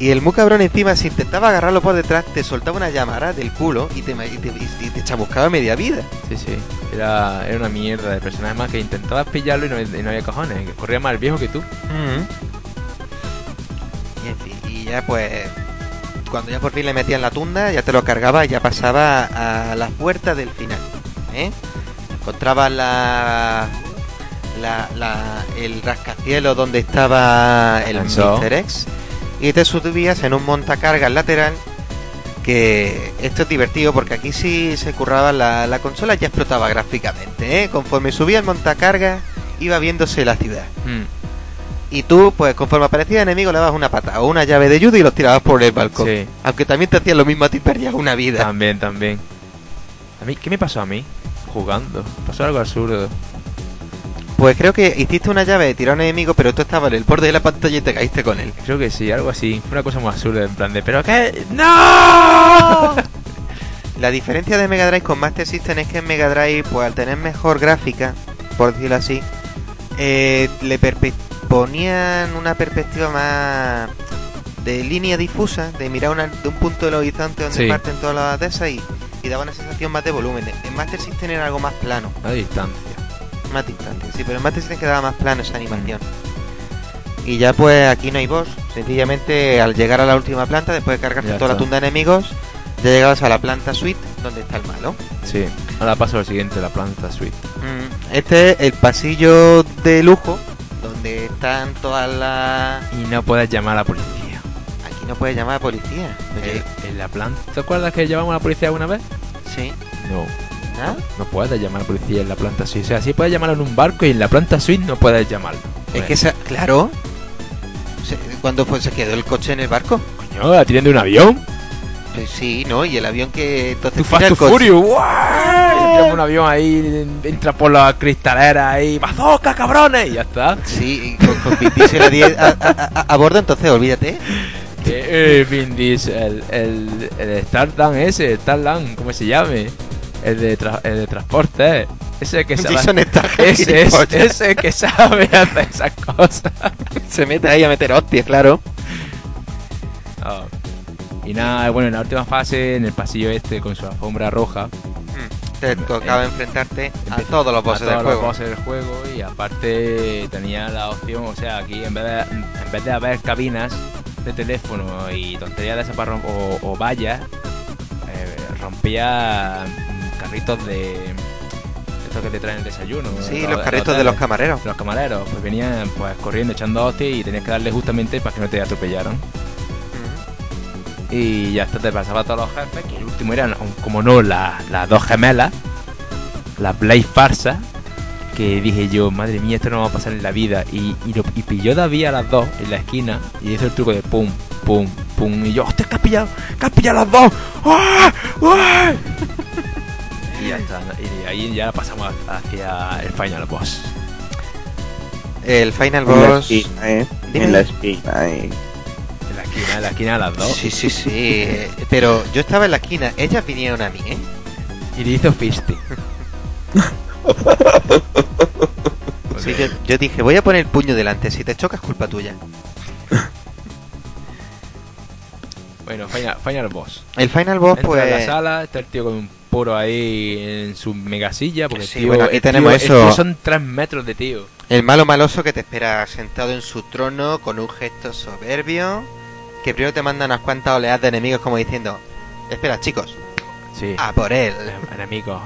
S1: Y el muy cabrón encima, si intentaba agarrarlo por detrás, te soltaba una llamara del culo y te, y te, y te chamuscaba media vida.
S2: Sí, sí. Era, era una mierda de personaje más que intentabas pillarlo y no, y no había cojones. Corría más el viejo que tú.
S1: Y, en fin, y ya pues, cuando ya por fin le metían la tunda, ya te lo cargaba y ya pasaba a la puerta del final. ¿eh? Encontrabas la, la, la- el rascacielos donde estaba el. Mr. X y te subías en un montacargas lateral que esto es divertido porque aquí sí se curraba la, la consola ya explotaba gráficamente, ¿eh? conforme subía el montacargas iba viéndose la ciudad.
S2: Mm,
S1: Y tú, pues conforme aparecía el enemigo, le dabas una pata o una llave de judo y los tirabas por el balcón.
S2: Sí.
S1: Aunque también te hacían lo mismo a ti, perdías una vida.
S2: También, también. ¿A mí? ¿Qué me pasó a mí? Jugando. Pasó algo absurdo.
S1: Pues creo que hiciste una llave de tirar a un enemigo, pero tú estabas en el borde de la pantalla y te caíste con él.
S2: Creo que sí, algo así. Una cosa muy absurda, en plan de, ¿pero qué? <laughs> ¡No! <laughs>
S1: La diferencia de Mega Drive con Master System es que en Mega Drive, pues al tener mejor gráfica, por decirlo así, eh, le ponían una perspectiva más de línea difusa, de mirar una- de un punto del horizonte donde
S2: Sí.
S1: parten todas las de esas y, y daba una sensación más de volumen. En Master System era algo más plano.
S2: A distancia.
S1: Sí, pero en Master System quedaba más plano esa animación. Y ya pues aquí no hay boss, sencillamente al llegar a la última planta, después de cargarte
S2: Ya
S1: toda la tunda de enemigos, ya llegabas a la planta suite donde está el malo.
S2: Sí. Ahora paso al siguiente, la planta suite.
S1: Mm, Este es el pasillo de lujo, donde están todas las...
S2: Y no puedes llamar a la policía.
S1: Aquí no puedes llamar a policía. Oye,
S2: Eh, en la planta... ¿Te acuerdas que llamamos a la policía alguna vez?
S1: sí,
S2: No.
S1: ¿No?
S2: No puedes llamar a la policía en la planta suite. O sea, sí puedes llamarlo en un barco y en la planta suite no puedes llamarlo.
S1: Es que, esa- claro, cuando fue, se quedó el coche en el barco.
S2: Coño, la tienen de un avión.
S1: Pues sí, ¿no? Y el avión que entonces...
S2: Tu Fast tira un avión ahí, entra por las cristaleras ahí. ¡Bazooka, cabrones! Y ya está.
S1: Sí, y con, con Vin Diesel a, a, a- a- a bordo, entonces olvídate.
S2: Eh, eh, Vin Diesel, el, el, el Starland ese, Starland, ¿cómo se llame? El de, tra- el de transporte, ese que sabe. <laughs>
S1: Jason está <laughs>
S2: Ese, es, ese que sabe hacer esas cosas. <laughs>
S1: se mete ahí a meter hostias, claro.
S2: Oh. Y nada, bueno, en la última fase, en el pasillo este con su alfombra roja,
S1: Te tocaba enfrentarte a todos los
S2: a
S1: bosses
S2: todos
S1: del
S2: los
S1: juego.
S2: bosses del juego y aparte tenía la opción, o sea, aquí en vez de, en vez de haber cabinas de teléfono y tonterías de rom- o, o vallas, eh, rompía carritos de estos que te traen el desayuno.
S1: Sí,
S2: los-
S1: los carritos de los camareros.
S2: los camareros, pues venían pues corriendo echando hostias y tenías que darle justamente para que no te atropellaran. Y ya hasta te pasaba a todos los jefes, que el último eran, como no, la- las dos gemelas, la Blaze Farsa, que dije yo, madre mía, esto no va a pasar en la vida. Y, y, lo, y pilló David a las dos en la esquina y hizo el truco de pum, pum, pum. Y yo, hostia, que has pillado, que has pillado las dos. ¡Ah! ¡Ah! Y ya está, y ahí ya pasamos hacia el final boss.
S1: El Final
S3: En la
S1: Boss.
S3: esquina, eh. En la esquina, eh.
S2: En la esquina, en la esquina de las dos.
S1: Sí, sí, sí. eh, Pero yo estaba en la esquina, ellas vinieron a mí, ¿eh?
S2: Y le hizo fisting. <laughs>
S1: Sí, yo, yo dije, voy a poner el puño delante, si te chocas, culpa tuya.
S2: Bueno, final, final boss.
S1: El Final Boss,
S2: Entra en la
S1: pues.
S2: sala, está el tío con un puro ahí en su megasilla. Porque
S1: Sí,
S2: tío,
S1: bueno, aquí tenemos
S2: tío-
S1: eso.
S2: son 3 metros de tío.
S1: El malo maloso que te espera sentado en su trono con un gesto soberbio. Que primero te manda unas cuantas oleadas de enemigos como diciendo: Espera, chicos,
S2: Sí.
S1: a por él.
S2: Enemigos.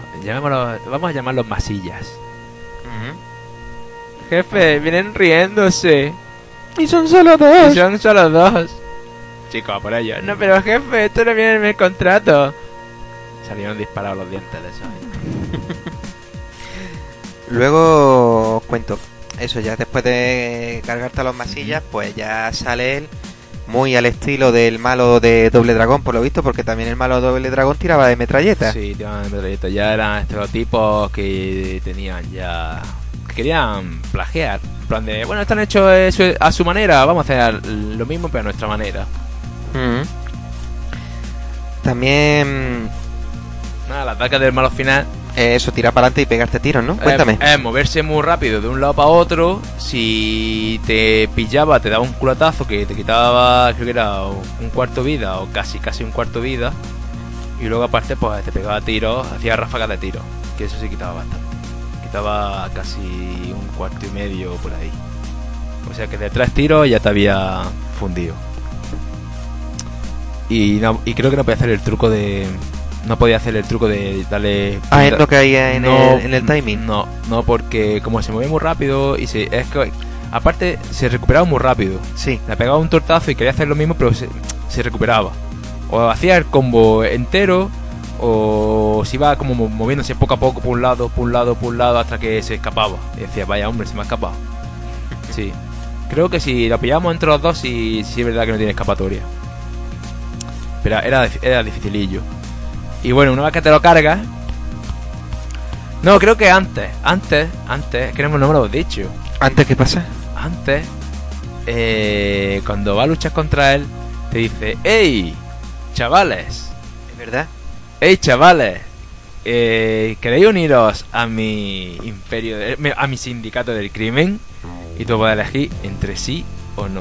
S2: Vamos a llamarlos masillas.
S1: Ujú.
S2: Jefe, vienen riéndose.
S1: Y son solo
S2: Y
S1: dos.
S2: son solo dos. chico a por ellos. No, pero jefe, esto no viene en el contrato. Salieron disparados los dientes de eso. <laughs>
S1: Luego os cuento. Eso ya después de cargarte a los masillas, pues ya sale él muy al estilo del malo de Doble Dragón, por lo visto, porque también el malo de Doble Dragón tiraba de metralleta.
S2: Sí, tiraban de metralleta. Ya eran estereotipos que tenían ya... que querían plagiar. En plan de, bueno, están hechos eh, a su manera, vamos a hacer lo mismo pero a nuestra manera.
S1: Mm. También
S2: Nada, la ataque del malo final
S1: eh, eso, tirar para adelante y pegarte tiros, ¿no? Cuéntame.
S2: Es, es moverse muy rápido de un lado para otro. Si te pillaba, te daba un culatazo que te quitaba, creo que era un cuarto vida o casi, casi un cuarto vida. Y luego, aparte, pues te pegaba tiros, hacía ráfagas de tiros. Que eso sí quitaba bastante. Quitaba casi un cuarto y medio por ahí. O sea que de tres tiros ya te había fundido. Y, no- y creo que no podía hacer el truco de. No podía hacer el truco de darle.
S1: Ah, es lo que hay en,
S2: No,
S1: el, en el timing.
S2: No, no, porque como se movía muy rápido y se, es que aparte se recuperaba muy rápido.
S1: Sí.
S2: Le pegaba un tortazo y quería hacer lo mismo, pero se, se recuperaba. O hacía el combo entero, o se iba como mo- moviéndose poco a poco por un lado, por un lado, por un lado, hasta que se escapaba. Y decía, vaya hombre, se me ha escapado. Sí. Creo que si lo pillamos entre los dos, sí, sí es verdad que no tiene escapatoria. Pero era, era dificilillo. Y bueno, una vez que te lo cargas. No, creo que antes. Antes, antes, que no me lo hemos dicho.
S1: ¿Antes qué pasa?
S2: Antes, eh, cuando va a luchar contra él, te dice: ¡Ey! Chavales,
S1: ¿Es verdad?
S2: ¡Ey, chavales! Eh, ¿Queréis uniros a mi imperio, de- a mi sindicato del crimen? Y tú puedes elegir entre sí o no.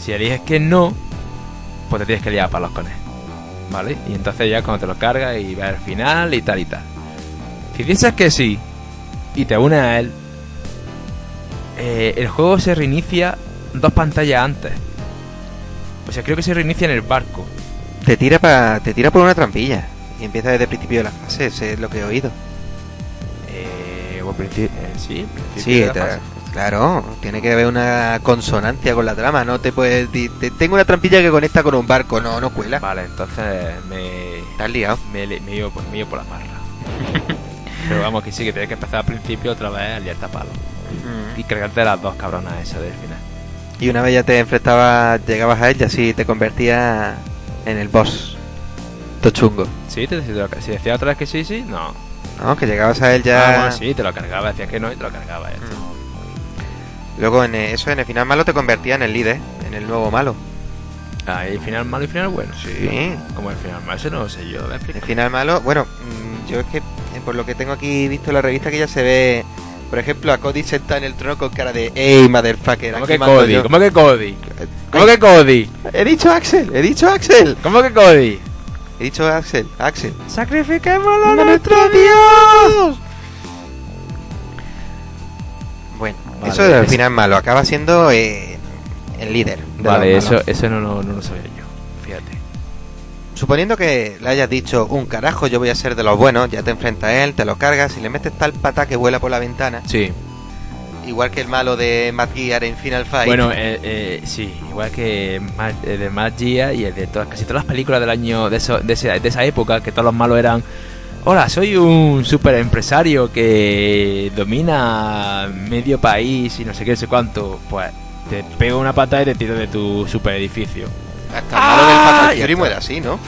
S2: Si eliges que no, pues te tienes que liar para los con él. ¿Vale? Y entonces ya cuando te lo cargas y va al final y tal y tal. Si dices que sí y te unes a él, eh, el juego se reinicia dos pantallas antes. O sea, creo que se reinicia en el barco.
S1: Te tira, pa, te tira por una trampilla. Y empieza desde el principio de la fase, eso es lo que he oído.
S2: Eh, o al principio, eh, sí, principio
S1: Sí,
S2: de la fase.
S1: Claro, tiene que haber una consonancia con la trama, no te puedes te- tengo una trampilla que conecta con un barco, no, no cuela.
S2: Vale, entonces me,
S1: Estás liado.
S2: me, me, iba, por- me iba por la parra. <laughs> Pero vamos, que sí, que tienes que empezar al principio otra vez a liarte a palo. Y cargarte las dos cabronas esas del final.
S1: Y una vez ya te enfrentabas, llegabas a él y así te convertías en el boss. Tochungo.
S2: ¿Sí? ¿Te, lo- si decía otra vez que sí, sí? No.
S1: ¿No? Que llegabas a él
S2: Ah,
S1: ya.
S2: bueno, sí, te lo cargaba, decías que no y te lo cargaba. ya.
S1: Luego en eh, eso, en el final malo te convertía en el líder, en el nuevo malo.
S2: Ah, y final malo y final bueno.
S1: Sí.
S2: Como el final malo, eso no lo sé yo.
S1: El final malo, bueno, mm, yo es que eh, por lo que tengo aquí visto en la revista que ya se ve, por ejemplo, a Cody sentado en el trono con cara de ¡Ey, motherfucker!
S2: ¿Cómo que Cody?
S1: yo".
S2: ¿Cómo que Cody? ¿Cómo que Cody?
S1: He dicho Axel, he dicho Axel,
S2: ¿Cómo que Cody?
S1: he dicho Axel, Axel.
S2: ¡Sacrifiquémoslo a
S1: ¡Nuestro
S2: nuestro
S1: Dios!
S2: Vale,
S1: eso
S2: es-
S1: final malo acaba siendo eh, el líder. de
S2: Vale, eso, eso no, lo- no lo sabía yo. Fíjate.
S1: Suponiendo que le hayas dicho un carajo, yo voy a ser de los buenos, ya te enfrentas a él, te lo cargas y le metes tal pata que vuela por la ventana,
S2: Sí.
S1: igual que el malo de Matt Gear en Final Fight.
S2: Bueno, eh, eh, sí, igual que el de Matt Gia y el de todas, casi todas las películas del año de, eso- de, ese- de esa época, que todos los malos eran, hola, soy un super empresario que domina medio país y no sé qué, no sé cuánto, pues te pego una pata y te tiro de tu super edificio.
S1: Hasta
S2: ¡Ah! Está.
S1: muere así, ¿no?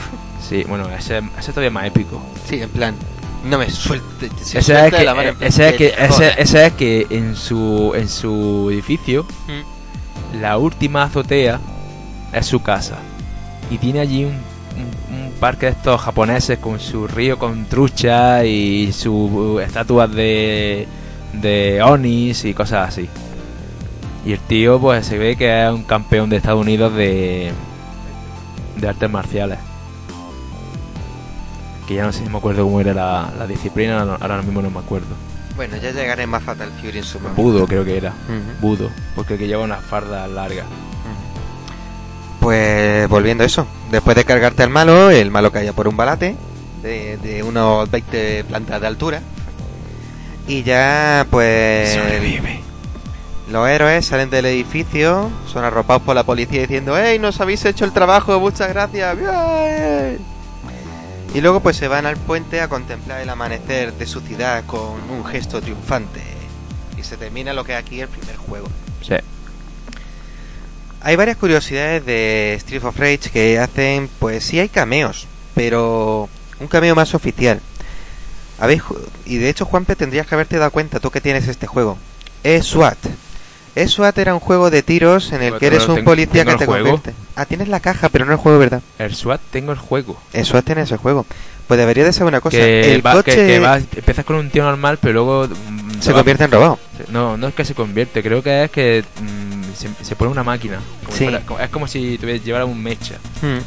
S2: Sí, bueno, ese, ese todavía es más épico.
S1: Sí, en plan, no me suelte. se
S2: Ese es,
S1: de
S2: que,
S1: la mano
S2: ese, es que,
S1: "Que
S2: ese,
S1: jodas".
S2: ese es que en su, en su edificio
S1: Mm.
S2: la última azotea es su casa. Y tiene allí un, un- un parque de estos japoneses con su río con trucha y sus estatuas de, de onis y cosas así. Y el tío pues se ve que es un campeón de Estados Unidos de, de artes marciales. Que ya no sé si me acuerdo cómo era la, la disciplina, ahora, mismo no me acuerdo.
S1: Bueno, ya llegaré más Fatal Fury en su momento.
S2: Budo creo que era.
S1: Ujú.
S2: Budo, porque que lleva unas fardas largas.
S1: Pues volviendo a eso, después de cargarte al malo, el malo caía por un balate de, de unos 20 plantas de altura. Y ya, pues. Los héroes salen del edificio, son arropados por la policía diciendo ¡Ey, nos habéis hecho el trabajo! ¡Muchas gracias! ¡Bien! Y luego pues se van al puente a contemplar el amanecer de su ciudad con un gesto triunfante. Y se termina lo que es aquí el primer juego.
S2: Sí.
S1: Hay varias curiosidades de Street of Rage que hacen, pues sí hay cameos, pero un cameo más oficial. Habéis y de hecho, Juanpe, tendrías que haberte dado cuenta tú que tienes este juego. Es SWAT. Es SWAT era un juego de tiros en el que eres un
S2: tengo-
S1: policía
S2: tengo
S1: que
S2: el
S1: te
S2: juego.
S1: convierte. Ah, tienes la caja, pero no el juego, ¿verdad?
S2: El SWAT tengo el juego.
S1: Es SWAT tiene ese juego. Pues debería de ser una cosa.
S2: que,
S1: el
S2: va-
S1: coche
S2: que, que va- empiezas con un tío normal, pero luego... mm,
S1: se
S2: va-
S1: convierte en robot.
S2: No, no es que se convierte, creo que es que mm, se, se pone una máquina. Como
S1: Sí.
S2: es como si tuviera- llevara un mecha,
S1: Hmm.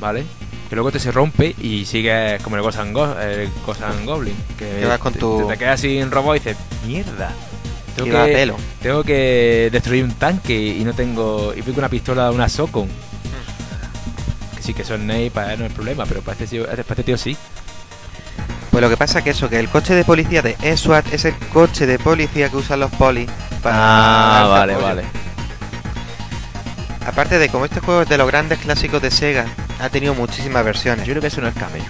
S2: ¿vale? Que luego te se rompe y sigues como el Ghost and, Go- el Ghost and Goblin. Que
S1: vas con
S2: te,
S1: tu-
S2: te, te quedas sin robot y dices, mierda. Tengo que,
S1: pelo.
S2: tengo que destruir un tanque y no tengo. Y fui con una pistola, una Socon. Que sí que son Ney, para él no es problema, pero para este, tío, para este tío sí.
S1: Pues lo que pasa que eso, que el coche de policía de SWAT es el coche de policía que usan los polis para
S2: Ah, vale, vale.
S1: Aparte de como este juego es de los grandes clásicos de Sega, ha tenido muchísimas versiones.
S2: Yo creo que eso no es cameo.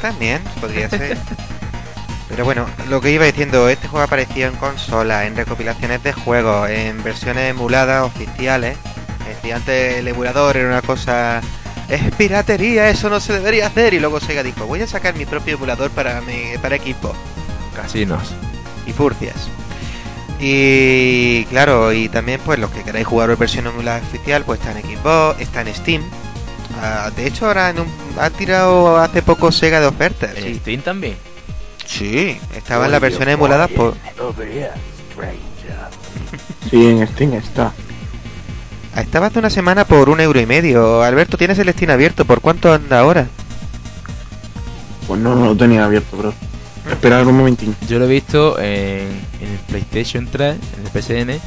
S1: También podría ser. <laughs> Pero bueno, lo que iba diciendo, este juego apareció en consola, en recopilaciones de juegos, en versiones emuladas oficiales. Es decir, antes el emulador era una cosa... Es piratería, eso no se debería hacer. Y luego Sega dijo, voy a sacar mi propio emulador para, mi, para equipo.
S2: Casinos.
S1: y furcias. Y claro, y también pues los que queráis jugar versión emulada oficial, pues está en Xbox, está en Steam. Ah, de hecho ahora en un- ha tirado hace poco Sega de ofertas.
S2: ¿En
S1: Sí,
S2: Steam también?
S1: sí estaba en la versión emulada por...
S3: Sí, en Steam está.
S1: Estaba hace una semana por un euro y medio. Alberto, tienes el Steam abierto. ¿Por cuánto anda ahora?
S3: Pues no, no lo tenía abierto, bro. Esperar un momentín.
S2: Yo lo he visto en, en el PlayStation 3, en el PSN.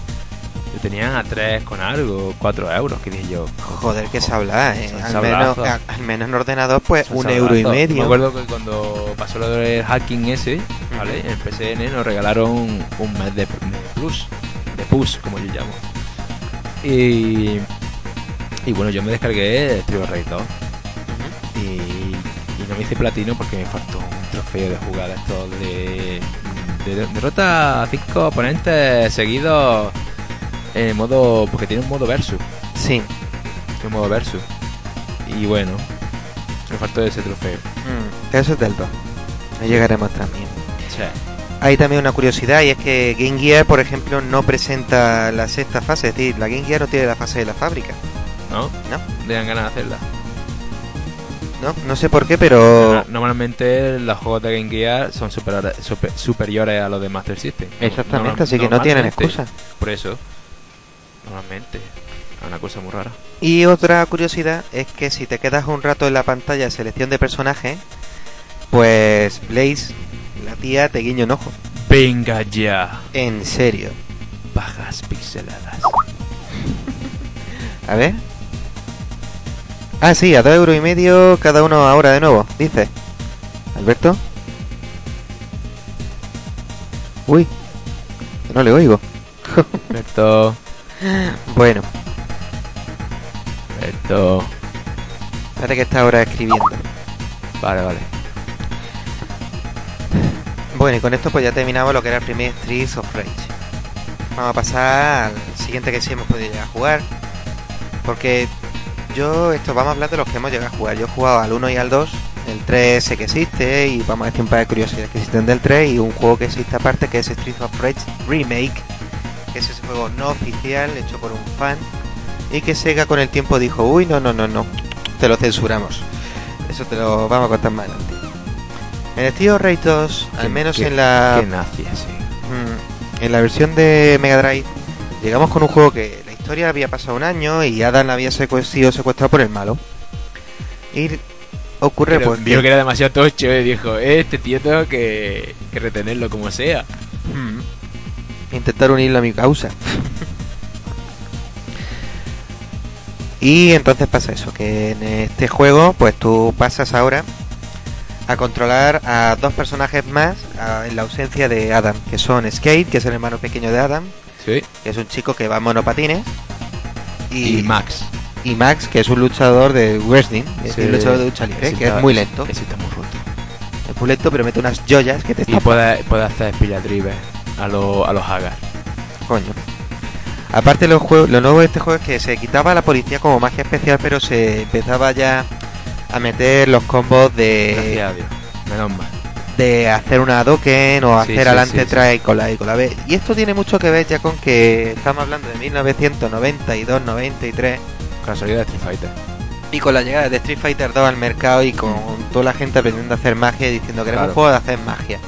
S2: Lo tenían a 3 con algo, 4 euros, que dije yo.
S1: Joder, que se habla, ¿eh? Al menos,
S2: sablazos.
S1: a- al menos en ordenador, pues
S2: son
S1: un euro y
S2: sablazos. Me
S1: medio.
S2: acuerdo que cuando pasó lo del hacking ese, ¿vale? En el PSN nos regalaron un mes de, de plus, de push, como yo llamo. Y, y bueno, yo me descargué Street of Rage 2 y, y no me hice platino porque me faltó un trofeo de jugar esto de, de derrota a 5 oponentes seguidos en modo, porque tiene un modo versus,
S1: Sí.
S2: tiene un modo versus. Y bueno, me faltó ese trofeo.
S1: Mm, Eso es del 2. Ahí llegaremos también.
S2: Sí.
S1: Hay también una curiosidad y es que Game Gear, por ejemplo, no presenta la sexta fase. Es decir, la Game Gear no tiene la fase de la fábrica.
S2: ¿No?
S1: No.
S2: Me dan ganas de hacerla.
S1: No, no sé por qué, pero...
S2: No- Normalmente los juegos de Game Gear son superiores, super- superiores a los de Master System.
S1: Exactamente,
S2: Normal-
S1: así que no tienen excusa.
S2: Por eso, normalmente, es una cosa muy rara.
S1: Y otra curiosidad es que si te quedas un rato en la pantalla de selección de personaje, pues Blaze, la tía, te guiña un ojo.
S2: Venga ya,
S1: En serio.
S2: bajas pixeladas.
S1: A ver. Ah, sí, a dos euros y medio cada uno ahora de nuevo, dice. Alberto. Uy, no le oigo.
S2: Berto,
S1: Bueno,
S2: Berto.
S1: espérate que está ahora escribiendo.
S2: Vale, vale.
S1: Bueno, y con esto pues ya terminamos lo que era el primer Streets of Rage. Vamos a pasar al siguiente que sí hemos podido llegar a jugar. Porque yo, esto, vamos a hablar de los que hemos llegado a jugar. Yo he jugado al 1 y al 2, el 3 sé que existe y vamos a decir un par de curiosidades que existen del 3 y un juego que existe aparte que es Streets of Rage Remake, que es ese juego no oficial hecho por un fan y que Sega con el tiempo dijo, uy, no, no, no, no, te lo censuramos. Eso te lo vamos a contar más adelante. En el of Rage 2, al menos
S2: qué-
S1: en la...
S2: Qué nazi, sí.
S1: Mm, En la versión de Mega Drive llegamos con un juego que historia había pasado un año y Adam había secu- sido secuestrado por el malo. Y ocurre
S2: Pero
S1: pues
S2: vio
S1: que-
S2: que era demasiado tocho y dijo, este tío tengo que, que retenerlo como sea.
S1: Mm. intentar unirlo a mi causa. <laughs> y entonces pasa eso, que en este juego pues tú pasas ahora a controlar a dos personajes más a- en la ausencia de Adam, que son Skate, que es el hermano pequeño de Adam,
S2: Sí.
S1: que es un chico que va en monopatines, y,
S2: Y, Max.
S1: y Max, que es un luchador de wrestling, es
S2: Sí.
S1: un luchador de lucha libre, que es muy lento.
S2: Ese está muy roto.
S1: Es muy lento, pero mete unas joyas que te
S2: Y puede, puede hacer pilladrives a, lo- a los hagas.
S1: Coño. Aparte los juegos, lo nuevo de este juego es que se quitaba la policía como magia especial, pero se empezaba ya a meter los combos de,
S2: Gracias a Dios. Menos mal.
S1: De hacer una doken o hacer
S2: sí,
S1: adelante
S2: sí,
S1: y con la y con la B. Y esto tiene mucho que ver ya con que estamos hablando de 1992, 93
S2: Con la salida de Street Fighter.
S1: y con la llegada de Street Fighter 2 al mercado y con toda la gente aprendiendo a hacer magia y diciendo que queremos
S2: Claro.
S1: un juego de hacer magia.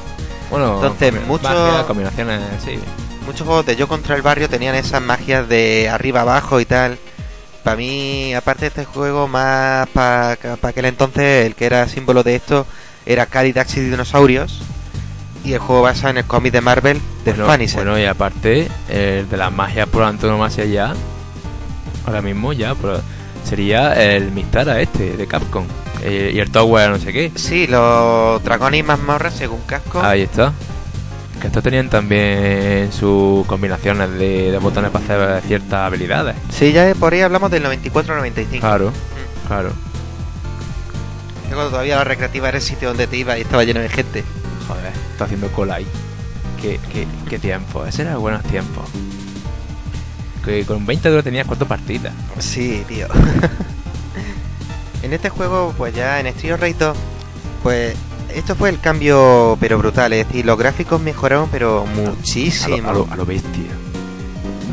S2: Bueno,
S1: Entonces,
S2: combi-
S1: mucho-
S2: magia, combinaciones, sí.
S1: Muchos juegos de Yo contra el barrio tenían esas magias de arriba abajo y tal. Para mí, aparte de este juego, más para aquel entonces, el que era símbolo de esto era Cali Taxi Dinosaurios. Y el juego basado en el cómic de Marvel de
S2: bueno,
S1: Punisher.
S2: bueno, y aparte, el de las magias por antonomasia ya, ahora mismo ya, pero sería el Mistara este, de Capcom. Eh, y el Tower no sé qué.
S1: Sí, los dragones y mazmorras según casco.
S2: Ahí está. Que estos tenían también sus combinaciones de, de botones para hacer ciertas habilidades.
S1: Sí, ya por ahí hablamos del 94-95.
S2: Claro, claro.
S1: Cuando todavía la recreativa era el sitio donde te iba y estaba lleno de gente.
S2: Joder, está haciendo cola ahí. Qué, qué, qué tiempo, ese era buenos tiempos. Que con 20 euros tenías cuatro partidas.
S1: Sí, tío. <laughs> en este juego, pues ya en Street 2, pues esto fue el cambio, pero brutal. Es decir, los gráficos mejoraron, pero
S2: A lo,
S1: muchísimo.
S2: a lo- a lo bestia.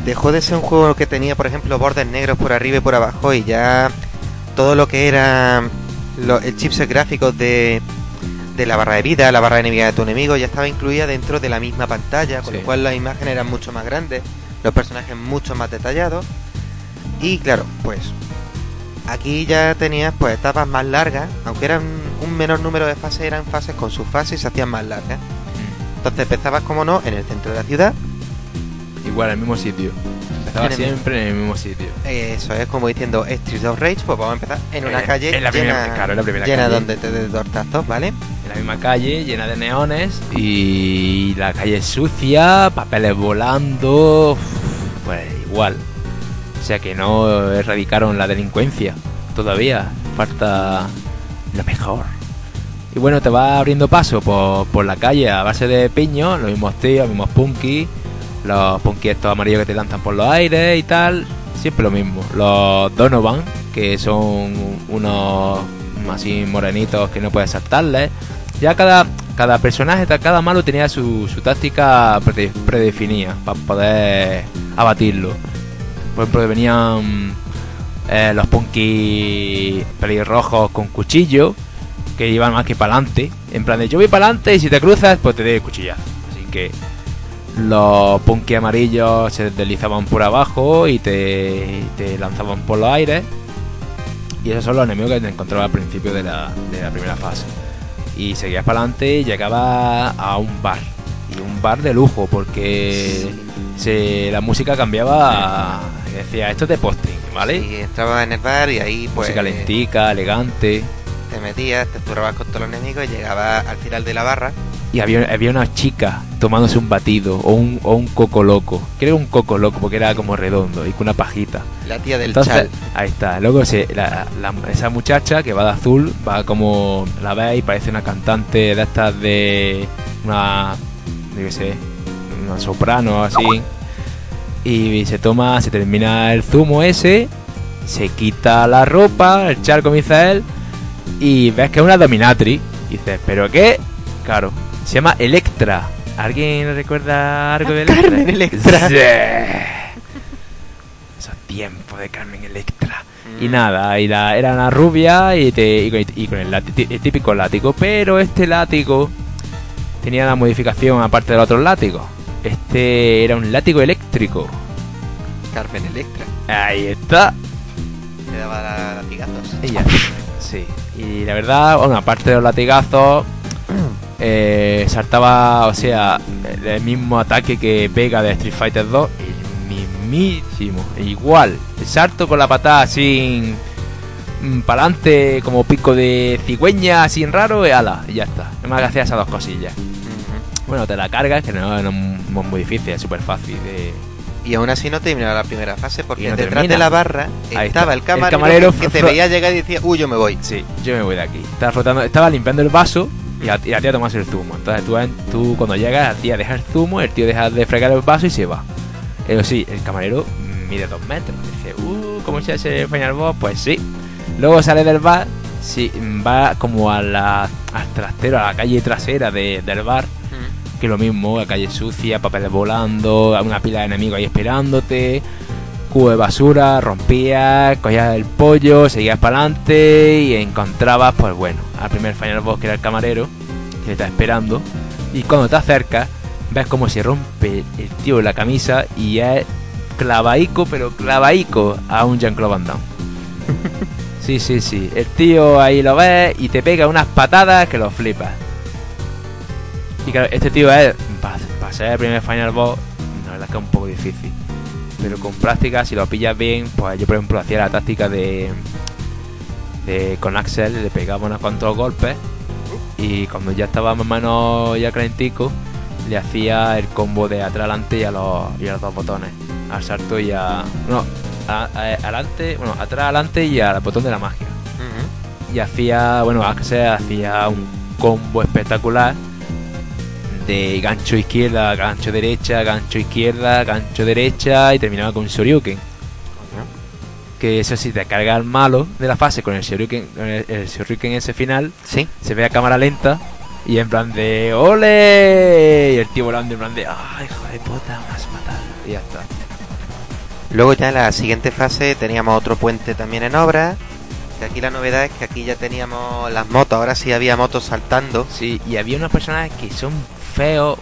S1: Dejó de ser un juego que tenía, por ejemplo, bordes negros por arriba y por abajo, y ya todo lo que era lo- el chipset gráficos de, de la barra de vida, la barra de enemiga de tu enemigo, ya estaba incluida dentro de la misma pantalla, con
S2: Sí.
S1: lo cual las imágenes eran mucho más grandes, los personajes mucho más detallados. Y claro, pues aquí ya tenías pues etapas más largas, aunque eran un menor número de fases, eran fases con sus fases y se hacían más largas. Entonces empezabas, como no, en el centro de la ciudad,
S2: Igual, en el mismo sitio. Siempre en el mismo sitio.
S1: Eso es como diciendo Street of Rage, pues vamos a empezar en una calle
S2: en la
S1: llena,
S2: primera- claro, en la primera
S1: llena
S2: calle.
S1: donde te des tortazos, ¿vale?
S2: En la misma calle, llena de neones. Y la calle sucia, papeles volando. Pues igual. O sea que no erradicaron la delincuencia. Todavía. Falta lo mejor. Y bueno, te va abriendo paso por, por la calle a base de piños, los mismos tíos, los mismos punky, los punky estos amarillos que te lanzan por los aires y tal. Siempre lo mismo. Los Donovan, que son unos así morenitos que no puedes saltarles. Ya cada, cada personaje, cada malo tenía su, táctica prede- predefinida para poder abatirlo. Por ejemplo, venían eh, los punky pelirrojos con cuchillo que iban más que para adelante. En plan de yo voy para adelante y si te cruzas, pues te doy cuchillazo. Así que los punky amarillos se deslizaban por abajo y te, te lanzaban por los aires. Y esos son los enemigos que te encontraba al principio de la, de la primera fase. Y seguías para adelante y llegabas a un bar. Y un bar de lujo, porque se, la música cambiaba. y Decía, esto es de posting, ¿vale?
S1: Y entrabas en el bar y ahí pues
S2: música lentica, elegante.
S1: te metías, te zurrabas con todos los enemigos y llegabas al final de la barra.
S2: Y había, había una chica tomándose un batido o un, o un coco loco. Creo un coco loco porque era como redondo y con una pajita.
S1: La tía del
S2: Entonces,
S1: chal.
S2: ahí está. Luego se, la- la- esa muchacha que va de azul, va como la veis, parece una cantante de estas de una, yo qué sé, una soprano o así. Y se toma, se termina el zumo ese, se quita la ropa, el chal comienza él, y ves que es una dominatrix. Y dices, ¿pero qué? Claro, se llama Electra. ¿Alguien recuerda algo de Electra?
S1: Carmen Electra. <laughs>
S2: Sí. Esos tiempos de Carmen Electra.
S1: Mm.
S2: Y nada, y la- era una rubia y, te- y con- y con el, el típico látigo. Pero este látigo tenía una modificación aparte de los otros látigos. Este era un látigo eléctrico.
S1: Carmen Electra.
S2: Ahí está.
S1: Le daba la- latigazos.
S2: Ella. Sí. Y la verdad, bueno, aparte de los latigazos, eh, saltaba, o sea, el, mismo ataque que pega de Street Fighter 2, el mismísimo, igual. El salto con la patada sin para adelante como pico de cigüeña así en raro y ala, y ya está. Es más que hacía esas dos cosillas. Bueno, te la cargas, que no, no es muy difícil, es súper fácil de...
S1: Y aún así no terminaba la primera fase porque
S2: no
S1: detrás
S2: termina.
S1: de la barra estaba el camarero,
S2: El camarero
S1: que, te veía llegar y decía, uy, yo me voy.
S2: Sí, yo me voy de aquí. Estaba frotando, estaba limpiando el vaso y la, y la tía tomas el zumo. Entonces tú, tú cuando llegas, la tía deja el zumo, el tío deja de fregar el vaso y se va. Pero sí, el camarero mide dos metros. Dice, uh, ¿cómo se hace el Final Boss? Pues sí. Luego sale del bar, sí, va como a la, al trastero, a la calle trasera de- del bar. Que lo mismo, la calle sucia, papeles volando, una pila de enemigos ahí esperándote, cubo de basura, rompías, cogías el pollo, seguías para adelante y encontrabas, pues bueno, al primer final boss que era el camarero, que te está esperando, y cuando te acercas, ves como se rompe el tío la camisa y es clavaico, pero clavaico a un Jean-Claude Van Damme. <laughs> Sí, sí, sí. El tío ahí lo ves y te pega unas patadas que lo flipas. Y claro, este tío es, para ser el primer Final Boss, la verdad es que es un poco difícil. Pero con práctica, si lo pillas bien, pues yo por ejemplo hacía la táctica de, de con Axel, le pegaba unos cuantos golpes y cuando ya estaba más o menos ya calentico, le hacía el combo de atrás adelante y a los, y a los dos botones. Al salto y a... No, a- a- adelante, bueno, atrás adelante y al botón de la magia y hacía, bueno, Axel hacía un combo espectacular de gancho izquierda, gancho derecha, gancho izquierda, gancho derecha y terminaba con un Shoryuken. Que eso sí, te carga al malo de la fase con el Shoryuken, el, el Shoryuken ese final,
S1: Sí.
S2: se ve a cámara lenta y en plan de ¡Ole! Y el tío volando en plan de ¡Ay, hijo de puta, me has matado! Y ya está.
S1: Luego ya en la siguiente fase teníamos otro puente también en obra. Que aquí la novedad es que aquí ya teníamos las motos. Ahora sí había motos saltando.
S2: Sí, y había unos personajes que son feos,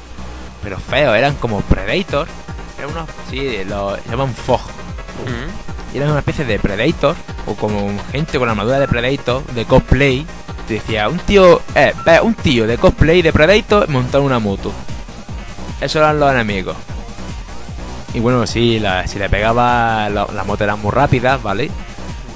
S2: pero feos, eran como Predator. Eran unos, sí, los llaman Fog. Y eran una especie de Predator, o como gente con armadura de Predator, de cosplay. Te decía, un tío, eh, un tío de cosplay de Predator montado en una moto. Esos eran los enemigos. Y bueno, sí, la- si le pegaba, la- las motos eran muy rápidas, ¿vale?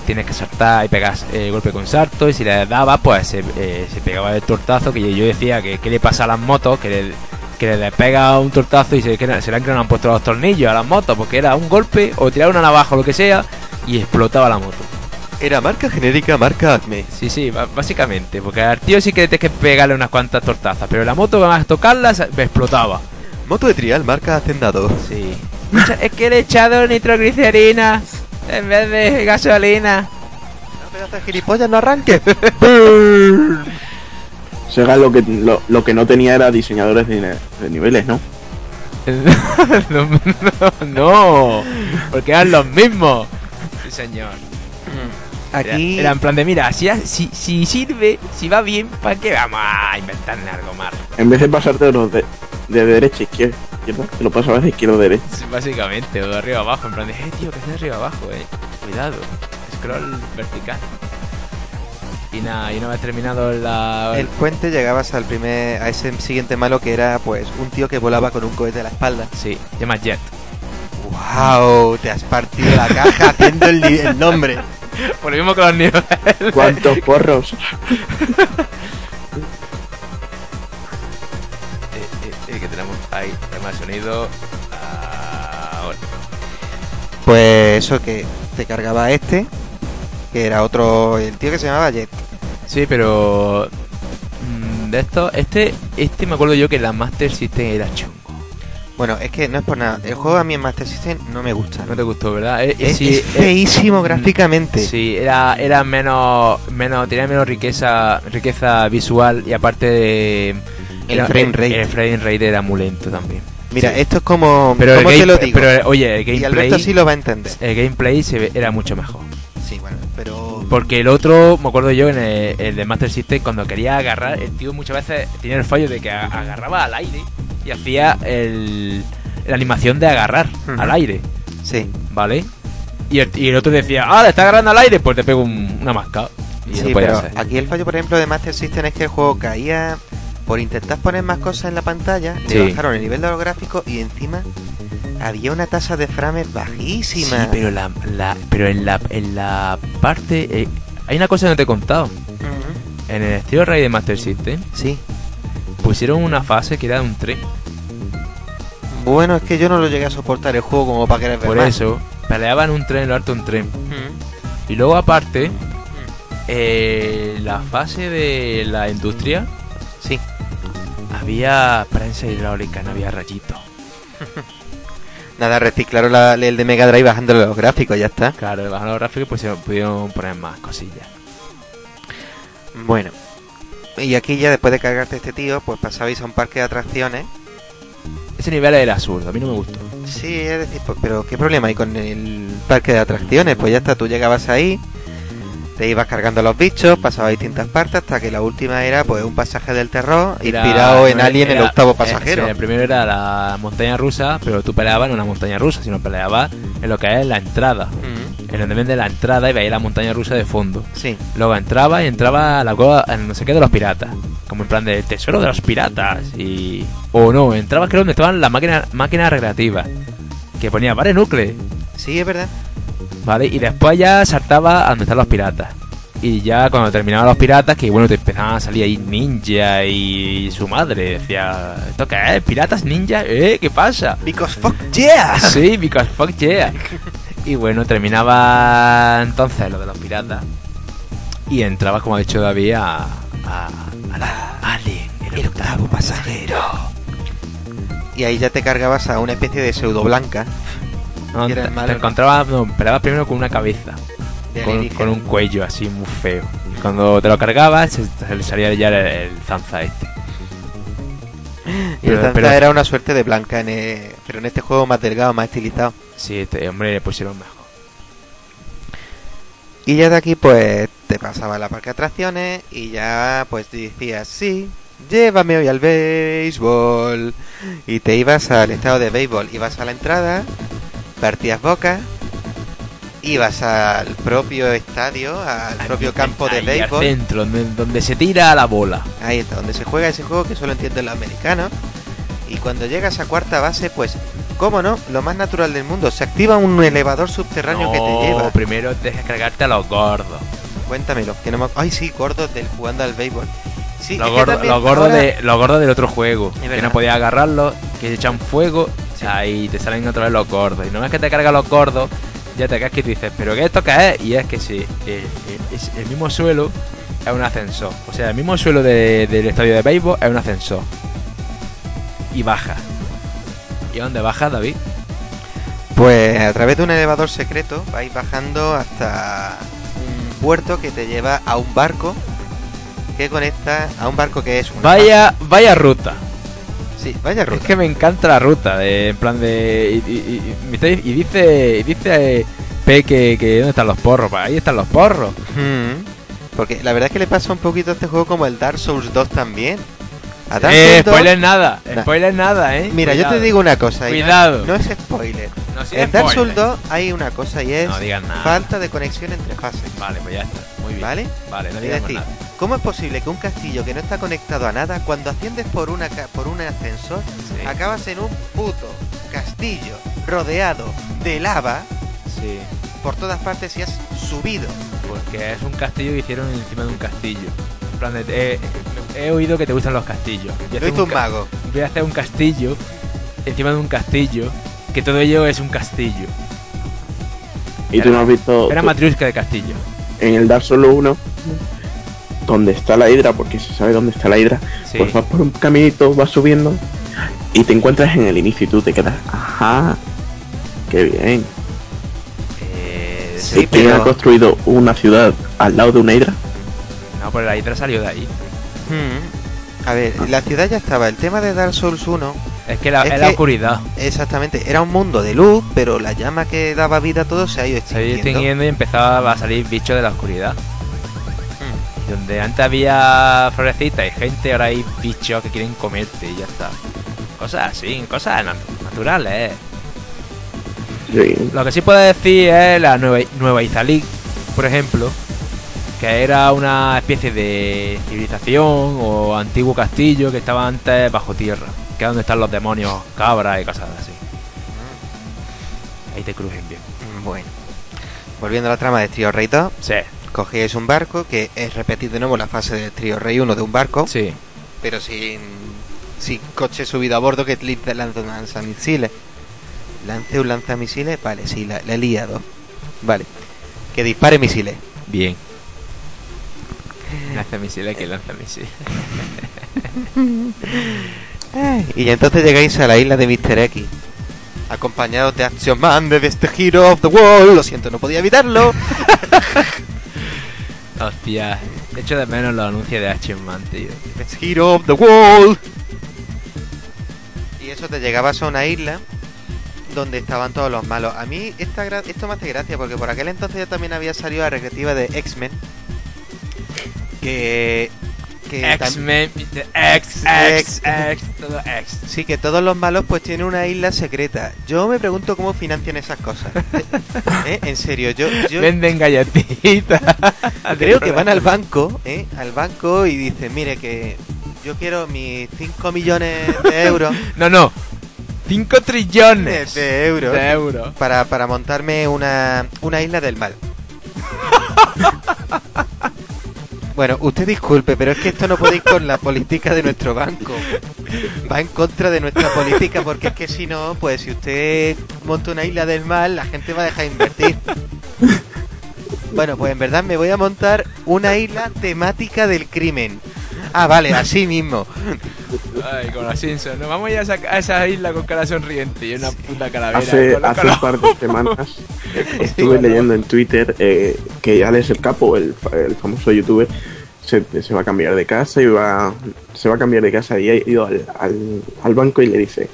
S2: Tienes que saltar y pegar eh, golpe con salto. Y si le daba, pues se, eh, se pegaba el tortazo. Que yo, decía que qué le pasa a las motos, que le, que le pega un tortazo y se, que se le han, que no han puesto los tornillos a las motos. Porque era un golpe o tirar una navaja o lo que sea y explotaba la moto.
S1: Era marca genérica, marca Acme.
S2: Sí, sí, básicamente. Porque al tío sí que tienes que pegarle unas cuantas tortazas. Pero la moto, además tocarla, se- explotaba.
S1: Moto de trial, marca Hacendado.
S2: Sí. es que le he echado nitroglicerina en vez de gasolina.
S1: No, pedazo de gilipollas, no arranque. <laughs>
S3: Sega lo que, lo, lo que no tenía era diseñadores de, de niveles, ¿no? <laughs>
S2: no, no, no, porque eran los mismos. Sí, señor. Era,
S1: Aquí
S2: era en plan de, mira, si, si, si sirve, si va bien, ¿para qué vamos a inventar algo más?
S3: En vez de pasarte de, de derecha a izquierda, izquierda, te lo pasabas de izquierda a derecha.
S2: Sí, Básicamente, o de arriba abajo, en plan de, eh, tío, que es de arriba abajo, eh. Cuidado, scroll vertical. Y nada, y una vez terminado la...
S1: el puente llegabas al primer, a ese siguiente malo que era pues un tío que volaba con un cohete a la espalda.
S2: Sí, se llama Jet.
S1: ¡Wow! Te has partido la caja haciendo el nombre.
S2: Por lo mismo que los niveles.
S3: ¿Cuántos <laughs> porros?
S2: Eh, eh, eh, que tenemos ahí, tema de sonido. Ahora.
S1: Pues eso que te cargaba este, que era otro, el tío que se llamaba Jet.
S2: Sí, pero. mm, de esto, este, este me acuerdo yo que la Master System era chungo.
S1: Bueno, es que no es por nada. El juego a mí en Master System no me gusta.
S2: No te gustó, ¿verdad? Eh,
S1: Es,
S2: sí,
S1: es
S2: eh,
S1: feísimo gráficamente.
S2: Sí, era, era menos, menos, tenía menos riqueza, riqueza visual y aparte de,
S1: El
S2: era-
S1: frame rate.
S2: el frame rate era muy lento también.
S1: Mira,
S2: Sí.
S1: esto es como.
S2: Pero, el
S1: ¿Cómo
S2: game-
S1: te lo digo?
S2: pero oye, el
S1: y
S2: gameplay,
S1: Alberto sí lo va a entender.
S2: el gameplay se ve- era mucho mejor.
S1: Sí, bueno, pero.
S2: Porque el otro, me acuerdo yo en el, el de Master System, cuando quería agarrar, el tío muchas veces tenía el fallo de que agarraba al aire y hacía el, la animación de agarrar al aire,
S1: Sí.
S2: ¿vale? Y el, y el otro decía, ah, le está agarrando al aire, pues te pego un- una masca. Y
S1: Sí,
S2: no
S1: pero
S2: ser.
S1: aquí el fallo, por ejemplo, de Master System es que el juego caía por intentar poner más cosas en la pantalla,
S2: Sí.
S1: le bajaron el nivel de los gráficos y encima había una tasa de frames bajísima.
S2: Sí, pero, la, la- pero en, la, en la parte... eh, Hay una cosa que no te he contado. En el estilo Rey de Master System
S1: Sí.
S2: pusieron una fase que era de un tren.
S1: Bueno, es que yo no lo llegué a soportar el juego como para querer ver
S2: Por
S1: más.
S2: eso, peleaban un tren en lo de un tren. Y luego aparte, eh, la fase de la industria
S1: Sí.
S2: Había prensa hidráulica, no había rayito. <laughs>
S1: Nada, reciclaron la- el de Mega Drive bajándole los gráficos, ya está.
S2: Claro, bajando los gráficos pues se pudieron poner más cosillas.
S1: Bueno. Y aquí ya después de cargarte este tío, pues pasabais a un parque de atracciones.
S2: Ese nivel era absurdo, a mí no me gustó.
S1: Sí, es decir, pues, pero ¿qué problema hay con el parque de atracciones? Pues ya está, tú llegabas ahí, te ibas cargando los bichos, pasabas distintas partes hasta que la última era pues un pasaje del terror
S2: Era-
S1: inspirado en Alien el
S2: era-
S1: octavo
S2: eh,
S1: pasajero.
S2: sí, el primero era la montaña rusa, pero tú peleabas en una montaña rusa, sino peleabas en lo que es la entrada.
S1: Mm,
S2: En donde vende la entrada y veías la montaña rusa de fondo.
S1: Sí.
S2: Luego entraba y entraba a la cueva, no sé qué de los piratas. Como en plan de tesoro de los piratas. Y. O no, entraba creo donde estaban las máquinas máquinas recreativas. Que ponía, vale, núcleo.
S1: Sí, es verdad.
S2: ¿Vale? Y después ya saltaba a donde están los piratas. Y ya cuando terminaban los piratas, que bueno, te empezaban a salir ahí ninja y su madre. Decía, ¿esto qué es? ¿Piratas ninja? ¿Eh? ¿Qué pasa?
S1: Because fuck yeah. <laughs>
S2: Sí, because fuck yeah. Y bueno, terminaba entonces lo de los piratas. Y entrabas, como ha dicho David, a, a, a la Alien, el, octavo pasajero.
S1: Y ahí ya te cargabas a una especie de pseudo blanca.
S2: No, te, te encontrabas, no, peleabas primero con una cabeza, con, un cuello así muy feo. Y cuando te lo cargabas, se, se le salía ya el, el zanza este. <laughs>
S1: Y el
S2: pero-
S1: Zanza
S2: pero-
S1: era una suerte de blanca, en el- pero en este juego más delgado, más estilizado.
S2: Sí, este hombre le pusieron mejor.
S1: Y ya de aquí pues te pasaba a la parque de atracciones y ya pues decías, sí, llévame hoy al béisbol. Y te ibas al estado de béisbol, ibas a la entrada, partías boca, ibas al propio estadio, al propio campo de béisbol.
S2: Al centro, donde, se tira la bola.
S1: Ahí está, donde se juega ese juego que solo entienden los americanos. Y cuando llegas a cuarta base, pues, cómo no, lo más natural del mundo, se activa un elevador subterráneo que te lleva.
S2: primero que cargarte a los gordos.
S1: Cuéntamelo, que no me... Ay, sí, gordos del jugando al béisbol. Sí,
S2: los gordos,
S1: ahora-
S2: de, gordos del otro juego. Que no podías agarrarlos, que se echan fuego. Ahí te salen otra vez los gordos. Y no es que te cargan los gordos, ya te caes que dices, ¿pero qué esto qué es? Y es que sí, eh, eh, es el mismo suelo es un ascensor. O sea, el mismo suelo de- del estadio de béisbol es un ascensor. Y baja. ¿Y a dónde baja, David?
S1: Pues a través de un elevador secreto vais bajando hasta un puerto que te lleva a un barco que conecta a un barco que es una
S2: Vaya, vaya ruta.
S1: Sí, vaya ruta.
S2: Es que me encanta la ruta, de, en plan de... Y, y- y- dice, y dice eh, P que, que ¿dónde están los porros? Pues ahí están los porros.
S1: Mm. Porque la verdad es que le pasa un poquito a este juego como el Dark Souls 2 también. A Dark
S2: Eh,
S1: Souls 2
S2: spoiler nada,
S1: Nah.
S2: spoiler nada, eh.
S1: Mira, yo te digo una cosa. no-
S2: Cuidado.
S1: No, es spoiler.
S2: No, sí
S1: en
S2: es
S1: Dark. Souls 2 hay una cosa y es
S2: No digas nada.
S1: falta de conexión entre fases.
S2: Vale, pues ya está. Muy bien.
S1: ¿Vale?
S2: Vale, no digas nada.
S1: ¿Cómo es posible que un castillo que no está conectado a nada, cuando asciendes por una por un ascensor,
S2: Sí.
S1: acabas en un puto castillo rodeado de lava
S2: Sí,
S1: por todas partes y has subido?
S2: porque es un castillo que hicieron encima de un castillo. En plan de, eh, he oído que te gustan los castillos. Voy a
S1: Lo
S2: hacer
S1: hizo un
S2: ca-
S1: mago.
S2: Voy a hacer un castillo encima de un castillo, que todo ello es un castillo.
S3: Y tú no has visto
S2: Era
S3: tú-
S2: matriusca de castillo.
S3: en el Dark Souls 1 donde está la hidra, porque se sabe dónde está la hidra,
S2: Sí.
S3: pues vas por un caminito, vas subiendo y te encuentras en el inicio y tú te quedas, ajá, qué bien.
S2: Eh,
S1: Sí,
S3: ¿Quién
S1: pero-
S3: ha construido una ciudad al lado de una hidra?
S2: No, pero la hidra salió de ahí.
S1: Hmm. A ver, la ciudad ya estaba. El tema de Dark Souls 1,
S2: Es que la,
S1: Es
S2: es la
S1: que-
S2: oscuridad.
S1: exactamente, era un mundo de luz, pero la llama que daba vida a todo se ha ido
S2: Se ha ido
S1: extinguiendo.
S2: extinguiendo y empezaba a salir bichos de la oscuridad. Donde antes había florecitas y gente, ahora hay bichos que quieren comerte y ya está. Cosas así, cosas nat- naturales.
S3: Sí.
S2: Lo que sí puedo decir es la Nueva, Nueva Izalí, por ejemplo, que era una especie de civilización o antiguo castillo que estaba antes bajo tierra, que es donde están los demonios, cabras y cosas así. Ahí te crujen bien.
S1: Bueno, volviendo a la trama de Trio Rey 2,
S2: Sí.
S1: Cogíais un barco, que es repetir de nuevo la fase del trío Rey 1 de un barco,
S2: Sí.
S1: pero sin, sin coche subido a bordo que te lanza un lanzamisiles. ¿Lance un lanzamisiles? Vale, sí, la, la he liado. Vale. Que dispare misiles.
S2: Bien. Lanza misiles que lanza misiles. <laughs>
S1: Y entonces llegáis a la isla de Mr. X. Acompañados de Action Man de este Hero of the World. Lo siento, no podía evitarlo. <laughs>
S2: Hostia. Echo de menos los anuncios de Action Man, tío.
S1: Best Hero of the World. Y eso te llegabas a una isla donde estaban todos los malos. A mí esta gra- esto me hace gracia porque por aquel entonces ya también había salido la recreativa de X-Men. Que... que
S2: X-Men. X, X, X, todo X.
S1: Sí, que todos los malos pues tienen una isla secreta. Yo me pregunto cómo financian esas cosas. <laughs> ¿Eh? En serio, yo, yo
S2: Venden galletitas. <laughs>
S1: creo que van al banco, ¿eh? Al banco y dicen, mire que yo quiero mis 5 millones de euros. <laughs>
S2: No, no. 5
S1: De,
S2: trillones
S1: de euros.
S2: de euros.
S1: Para, para montarme una, una isla del mal. Bueno, usted disculpe, pero es que esto no puede ir con la política de nuestro banco. Va en contra de nuestra política porque es que si no, pues si usted monta una isla del mal, la gente va a dejar de invertir. Bueno, pues en verdad me voy a montar una isla temática del crimen. Ah, vale, así mismo.
S2: Ay, con los Simpsons. Nos vamos a ir a esa, a esa isla con cara sonriente y una puta calavera.
S3: Hace, hace
S2: cara-
S3: un par de semanas <laughs> estuve leyendo en Twitter eh, que Alex el Capo, el, el famoso youtuber, se, se va a cambiar de casa y va, se va a cambiar de casa y ha ido al, al, al banco y le dice,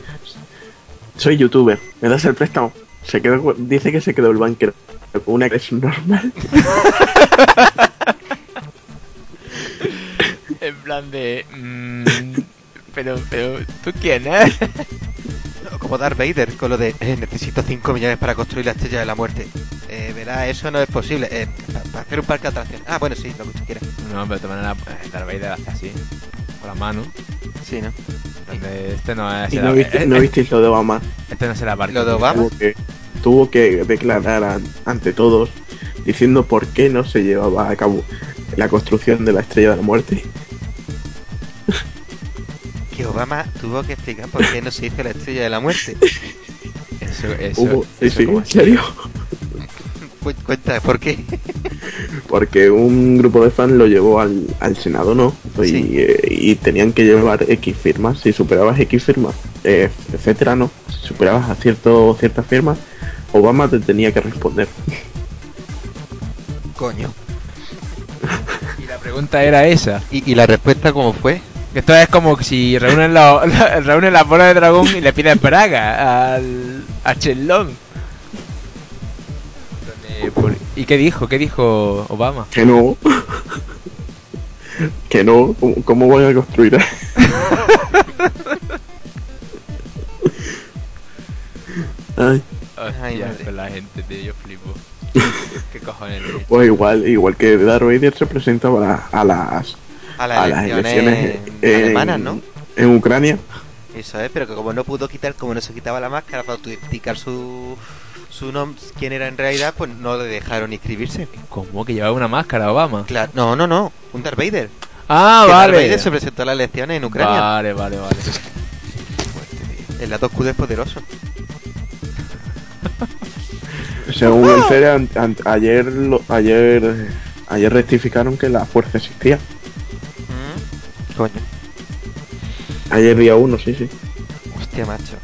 S3: soy youtuber, ¿me das el préstamo? Se quedó, dice que se quedó el banquero con una es normal. <laughs>
S2: En plan de. mm, pero, pero, ¿tú quién <laughs> eres?
S1: Como Darth Vader, con lo de eh, necesito 5 millones para construir la estrella de la muerte. Eh, verá, eso no es posible. Eh, pa- para hacer un parque de atracciones. Ah, bueno, sí, lo que usted quiera.
S2: No, pero de todas maneras, eh, Darth Vader hace así. Con la mano.
S1: Sí, ¿no?
S2: Donde este no es.
S3: Y
S2: el-
S3: no, viste,
S2: eh,
S3: no
S2: eh,
S3: visteis lo de Obama.
S2: Este no es el barco.
S1: ¿Lo de Obama?
S3: Tuvo que, tuvo que declarar an- ante todos diciendo por qué no se llevaba a cabo la construcción de la estrella de la muerte. <laughs>
S1: Que Obama tuvo que explicar por qué no se hizo la estrella de la muerte.
S2: Eso, eso,
S3: Hubo,
S2: eso
S3: sí, en serio.
S1: Cu- Cuenta, ¿por qué?
S3: Porque un grupo de fans lo llevó al, al Senado, ¿no? Y,
S1: Sí.
S3: eh, y tenían que llevar X firmas. Si superabas X firmas, eh, etcétera, ¿no? Si superabas a cierto, ciertas firmas, Obama te tenía que responder.
S1: Coño.
S2: Y la pregunta era esa.
S1: ¿Y, y la respuesta cómo fue?
S2: Que Esto es como si reúnen, la, la- <laughs> reúnen las bolas de dragón y le piden braga al, a Chelón. Por- ¿Y qué dijo? ¿Qué dijo Obama?
S3: Que no. que no. ¿Cómo, cómo voy a construir? <laughs> Ay,
S1: Ay, madre.
S2: la gente, tío, yo flipo. <laughs> ¿Qué cojones? tío?
S3: pues igual, igual que Darth Vader se presentaba a las,
S1: A las,
S3: a las
S1: elecciones,
S3: elecciones en,
S1: alemanas, ¿no?
S3: en Ucrania.
S1: Eso es, pero que como no pudo quitar, como no se quitaba la máscara para autenticar su, su nombre, quién era en realidad, pues no le dejaron inscribirse.
S2: ¿Cómo que llevaba una máscara Obama?
S1: Claro, no, no, no, un Darth Vader.
S2: Ah,
S1: que Darth
S2: vale.
S1: Vader se presentó a las elecciones en Ucrania.
S2: Vale, vale, vale.
S1: El lado oscuro es poderoso.
S3: Según el CERE, an- ayer, lo- ayer, ayer rectificaron que la fuerza existía.
S1: Coño,
S3: Ayer día uno, sí, sí.
S1: hostia, macho.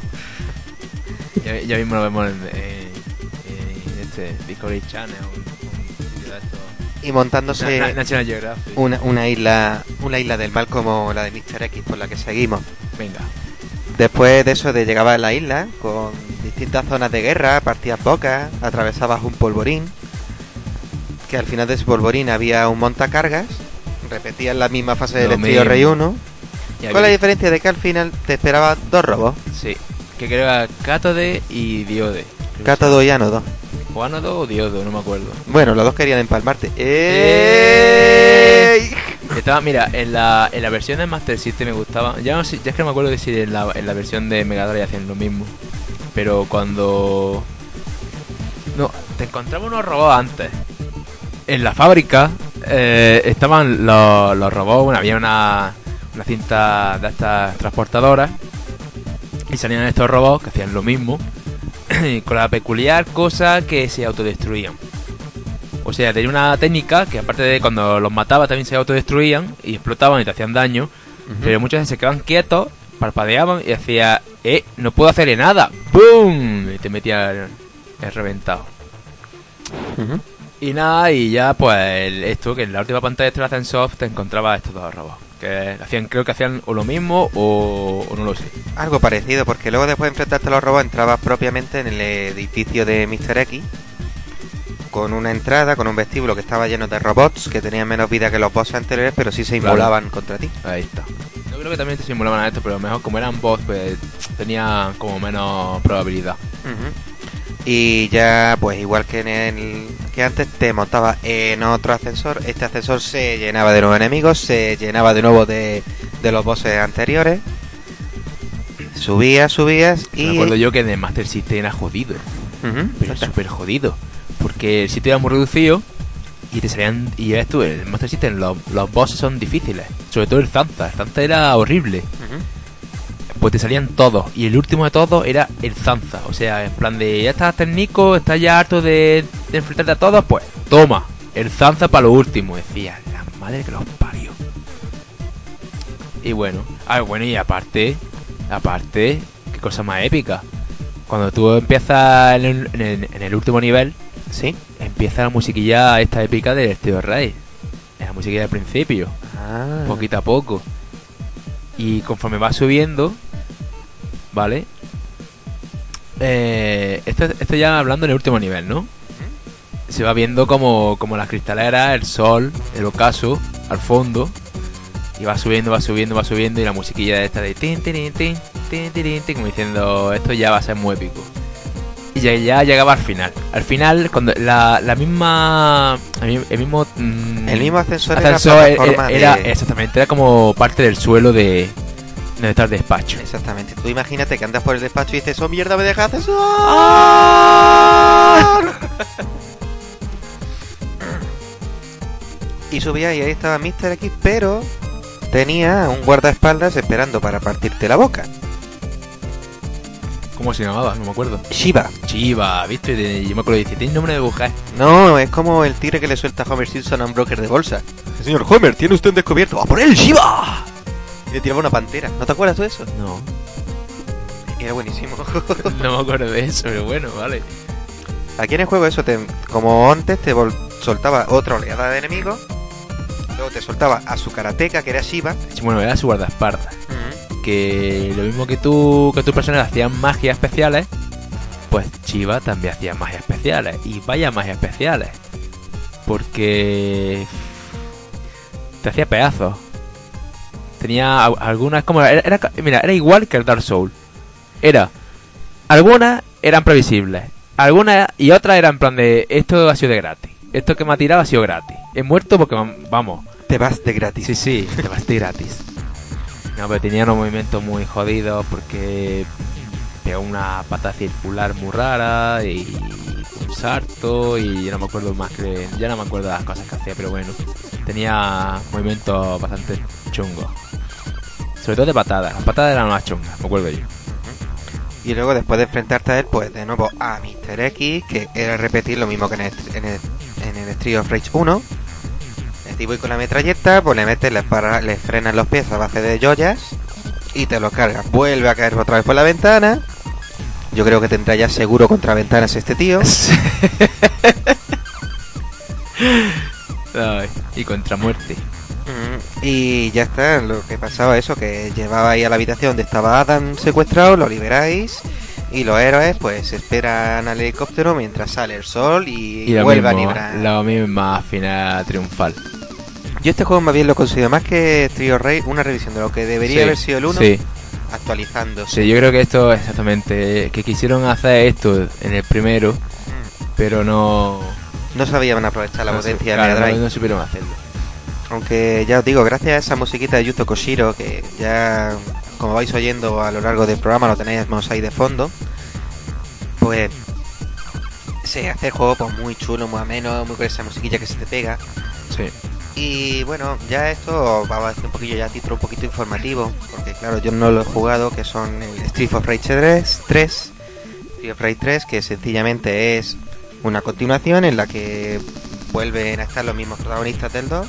S2: Ya, ya mismo lo vemos en, en- en este Discovery Channel, un, un.
S1: Y montándose
S2: Na- Na- National Geographic.
S1: una, una isla una isla del mal como la de Mr. X, por la que seguimos.
S2: Venga.
S1: Después de eso de llegabas a la isla con distintas zonas de guerra, partías bocas, atravesabas un polvorín, que al final de ese polvorín había un montacargas, repetías la misma fase del
S2: Lo
S1: Estilo. Rey 1,
S2: Ya
S1: con la diferencia de que al final te esperaban dos robos,
S2: Sí. Que creo que era Cátode y Diode.
S1: Cátodo y Ánodo.
S2: O Ánodo o Diodo, no me acuerdo.
S1: Bueno, los dos querían empalmarte.
S2: ¡Ey! Estaba, mira, en la, en la versión de Master System me gustaba. Ya no sé, ya es que no me acuerdo de si en la, en la versión de Mega Drive hacían lo mismo. Pero cuando. No, te encontraba unos robots antes. En la fábrica eh, estaban los, los robots, bueno, había una, una cinta de estas transportadoras y salían estos robots que hacían lo mismo <clears throat> con la peculiar cosa que se autodestruían. O sea, tenía una técnica que aparte de cuando los mataba también se autodestruían y explotaban y te hacían daño, pero muchas veces se quedaban quietos, parpadeaban y hacía, eh, no puedo hacerle nada, ¡boom! Y te metía el, el reventado.
S1: Ujú.
S2: Y nada, y ya pues esto, que en la última pantalla de este Ascent te encontrabas estos dos robots. Que hacían, creo que hacían o lo mismo o, o no lo sé.
S1: Algo parecido, porque luego después de enfrentarte a los robots entrabas propiamente en el edificio de Mr. X con una entrada, con un vestíbulo que estaba lleno de robots que tenían menos vida que los bosses anteriores, pero sí se
S2: Claro.
S1: inmolaban contra ti.
S2: Ahí está. Yo creo que también te simulaban a esto, pero mejor como eran boss, pues tenía como menos probabilidad.
S1: Ujú. Y ya, pues igual que en el que antes te montaba en otro ascensor, este ascensor se llenaba de nuevos enemigos, se llenaba de nuevo de, de los bosses anteriores. Subías, subías y...
S2: Me acuerdo yo que de Master System era jodido. Pero súper jodido. Porque el sitio era muy reducido y te salían. Y ya ves tú, en el Master System los, los bosses son difíciles. Sobre todo el Zanza. El Zanza era horrible. Pues te salían todos. Y el último de todos era el Zanza. O sea, en plan de ya estás técnico, estás ya harto de, de enfrentarte a todos, pues toma. El Zanza para lo último. Decía, la madre que los parió. Y bueno, ah, bueno, y aparte, aparte, qué cosa más épica. Cuando tú empiezas en el, en el- en el último nivel,
S1: Sí.
S2: empieza la musiquilla esta épica del Esteo Rey. La musiquilla del principio
S1: Ah.
S2: poquito a poco. Y conforme va subiendo, ¿vale? Eh, esto, esto ya hablando en el último nivel, ¿no? Se va viendo como, como las cristaleras, el sol, el ocaso, al fondo. Y va subiendo, va subiendo, va subiendo. Y la musiquilla de esta de tin, tin, tin, tin, tin, tin, como diciendo, esto ya va a ser muy épico. Y ya, llegaba al final. Al final, cuando la, la misma. El mi- el mismo. mm,
S1: El mismo ascensor,
S2: ascensor
S1: era
S2: era,
S1: plataforma
S2: era-
S1: de-
S2: exactamente era como parte del suelo de donde está el despacho
S1: Exactamente. Tú imagínate que andas por el despacho y dices, ¡Oh, mierda, me dejas ascensor! y subía y ahí estaba Mr. X, pero tenía un guardaespaldas esperando para partirte la boca.
S2: Cómo se llamaba no me acuerdo
S1: Shiva.
S2: Chiva viste De- yo me acuerdo dice tiene nombre de mujer
S1: No, es como el tigre que le suelta a Homer Simpson a un broker de bolsa. Señor Homer, tiene usted un descubierto. ¡A por él, Shiva! Y le tiraba una pantera. ¿No te acuerdas tú de eso?
S2: no
S1: Era buenísimo. <laughs>
S2: no me acuerdo de eso pero bueno vale
S1: Aquí en el juego eso, te, como antes, te vol- soltaba otra oleada de enemigos. Luego te soltaba a su karateca, que era Shiva.
S2: bueno era su guardaespaldas que lo mismo que tú que tus personajes hacían magias especiales pues Chiva también hacía magias especiales y vaya magias especiales porque te hacía pedazos. Tenía al- algunas como era, mira era igual que el Dark Soul. Era algunas eran previsibles algunas y otras eran en plan de esto ha sido de gratis esto que me ha tirado ha sido gratis. He muerto porque vam- vamos.
S1: Te vas de gratis.
S2: Sí, sí, <laughs> te vas de gratis. No, pero tenía unos movimientos muy jodidos porque pegó una pata circular muy rara y un salto y no me acuerdo más que... Ya no me acuerdo de las cosas que hacía, pero bueno. Tenía movimientos bastante chungos. Sobre todo de patadas. Las patadas eran más chungas, me acuerdo yo.
S1: Y luego después de enfrentarte a él, pues de nuevo a Mr. X, que era repetir lo mismo que en el, en en el Street of Rage 1. Tipo y con la metralleta, pues le metes, le, para- le frenas los pies a base de joyas y te los cargas. Vuelve a caer otra vez por la ventana. Yo creo que tendrá ya seguro contra ventanas este tío. <laughs>
S2: Ay, y contra muerte.
S1: Mm, Y ya está, lo que pasaba eso, que llevaba ahí a la habitación donde estaba Adam secuestrado, lo liberáis y los héroes pues esperan al helicóptero mientras sale el sol y,
S2: Y lo
S1: vuelve a librar.
S2: la misma final triunfal.
S1: Yo este juego más bien lo considero más que Trio Rey, una revisión de lo que debería
S2: Sí,
S1: haber sido el 1,
S2: Sí,
S1: actualizándose.
S2: Sí, yo creo que esto exactamente, que quisieron hacer esto en el primero,
S1: Mm.
S2: pero no...
S1: No sabían aprovechar la
S2: no
S1: potencia de Mega Drive.
S2: no, no supieron hacerlo.
S1: Aunque ya os digo, gracias a esa musiquita de Yuzo Koshiro, que ya como vais oyendo a lo largo del programa lo tenéis ahí de fondo, pues se hace el juego pues muy chulo, muy ameno, muy con esa musiquilla que se te pega.
S2: Sí.
S1: Y bueno, ya esto vamos a hacer un poquillo ya título un poquito informativo, porque claro, yo no lo he jugado, que son el Street of Rage 3, 3 Street of Rage 3, que sencillamente es una continuación en la que vuelven a estar los mismos protagonistas del 2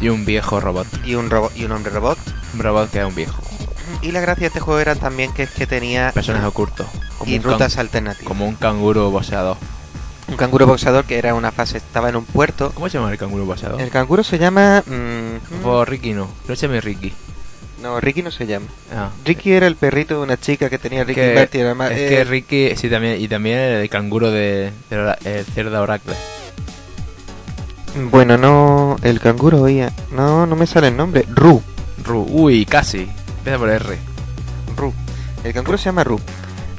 S2: Y un viejo robot.
S1: y un robot y un hombre robot.
S2: Un robot que es un viejo.
S1: Y la gracia de este juego era también que es que tenía
S2: Personaje oculto. Como
S1: y rutas alternativas.
S2: Como un canguro boxeador.
S1: Un canguro boxeador que era una fase, estaba en un puerto.
S2: ¿Cómo se llama el canguro boxeador?
S1: El canguro se llama... mm,
S2: O Ricky no. No se llama Ricky.
S1: no, Ricky no se llama.
S2: Ah.
S1: Ricky era el perrito de una chica que tenía Ricky
S2: que,
S1: Bertie, era más-
S2: es
S1: eh,
S2: que Ricky, sí, también, y también el canguro de, de cerdo Oracle.
S1: Bueno, no, el canguro oía. No, no me sale el nombre. Ru.
S2: Ru, uy, casi. Empieza por R.
S1: Ru. El canguro se llama Ru.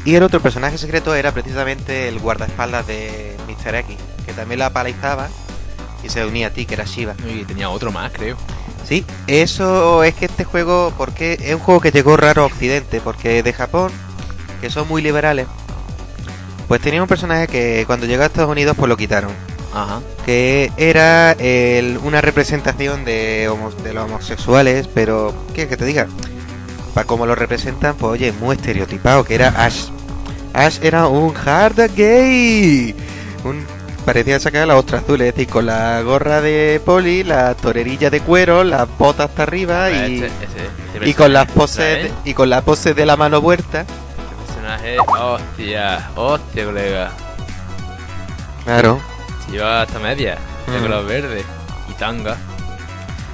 S1: Y el otro personaje secreto era precisamente el guardaespaldas de Que también la palizaba y se unía a ti, que era Shiva.
S2: Y tenía otro más, creo.
S1: Sí, eso es que este juego, porque es un juego que llegó raro a Occidente, porque de Japón, que son muy liberales, pues tenía un personaje que cuando llegó a Estados Unidos pues lo quitaron.
S2: Ajá.
S1: que era el- una representación de, homo- de los homosexuales, pero ¿qué que te diga? Para como lo representan, pues oye, muy estereotipado, que era Ash. Ash era un hard gay. Un, parecía sacar la ostra azul, es decir, con la gorra de poli, la torerilla de cuero, las botas hasta arriba y,
S2: Este-
S1: y con las poses y con las poses de la mano vuelta.
S2: Este personaje, hostia, hostia, colega.
S1: Claro.
S2: Lleva hasta media, de
S1: Mm.
S2: color verde y tanga.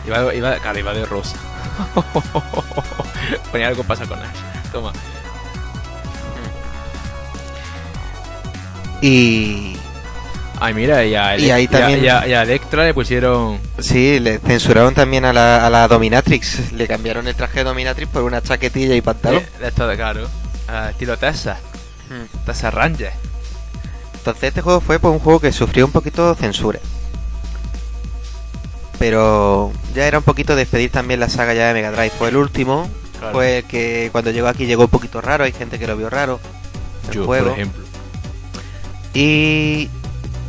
S2: Iba, iba, claro, iba de rosa. <laughs> Ponía algo pasa con Ash. Toma.
S1: Y
S2: Ay, mira, y a,
S1: Y ahí también-
S2: y a- y a Electra le pusieron.
S1: Sí, le censuraron también a la, a la Dominatrix. Le cambiaron el traje de Dominatrix por una chaquetilla y pantalón.
S2: De esto de claro. estilo Tessa. Tessa Ranger.
S1: Entonces este juego fue pues, un juego que sufrió un poquito censura. Pero ya era un poquito despedir también la saga ya de Mega Drive. Fue el último.
S2: Claro.
S1: Fue el que cuando llegó aquí llegó un poquito raro. Hay gente que lo vio raro. El
S2: Yo,
S1: juego.
S2: por ejemplo.
S1: Y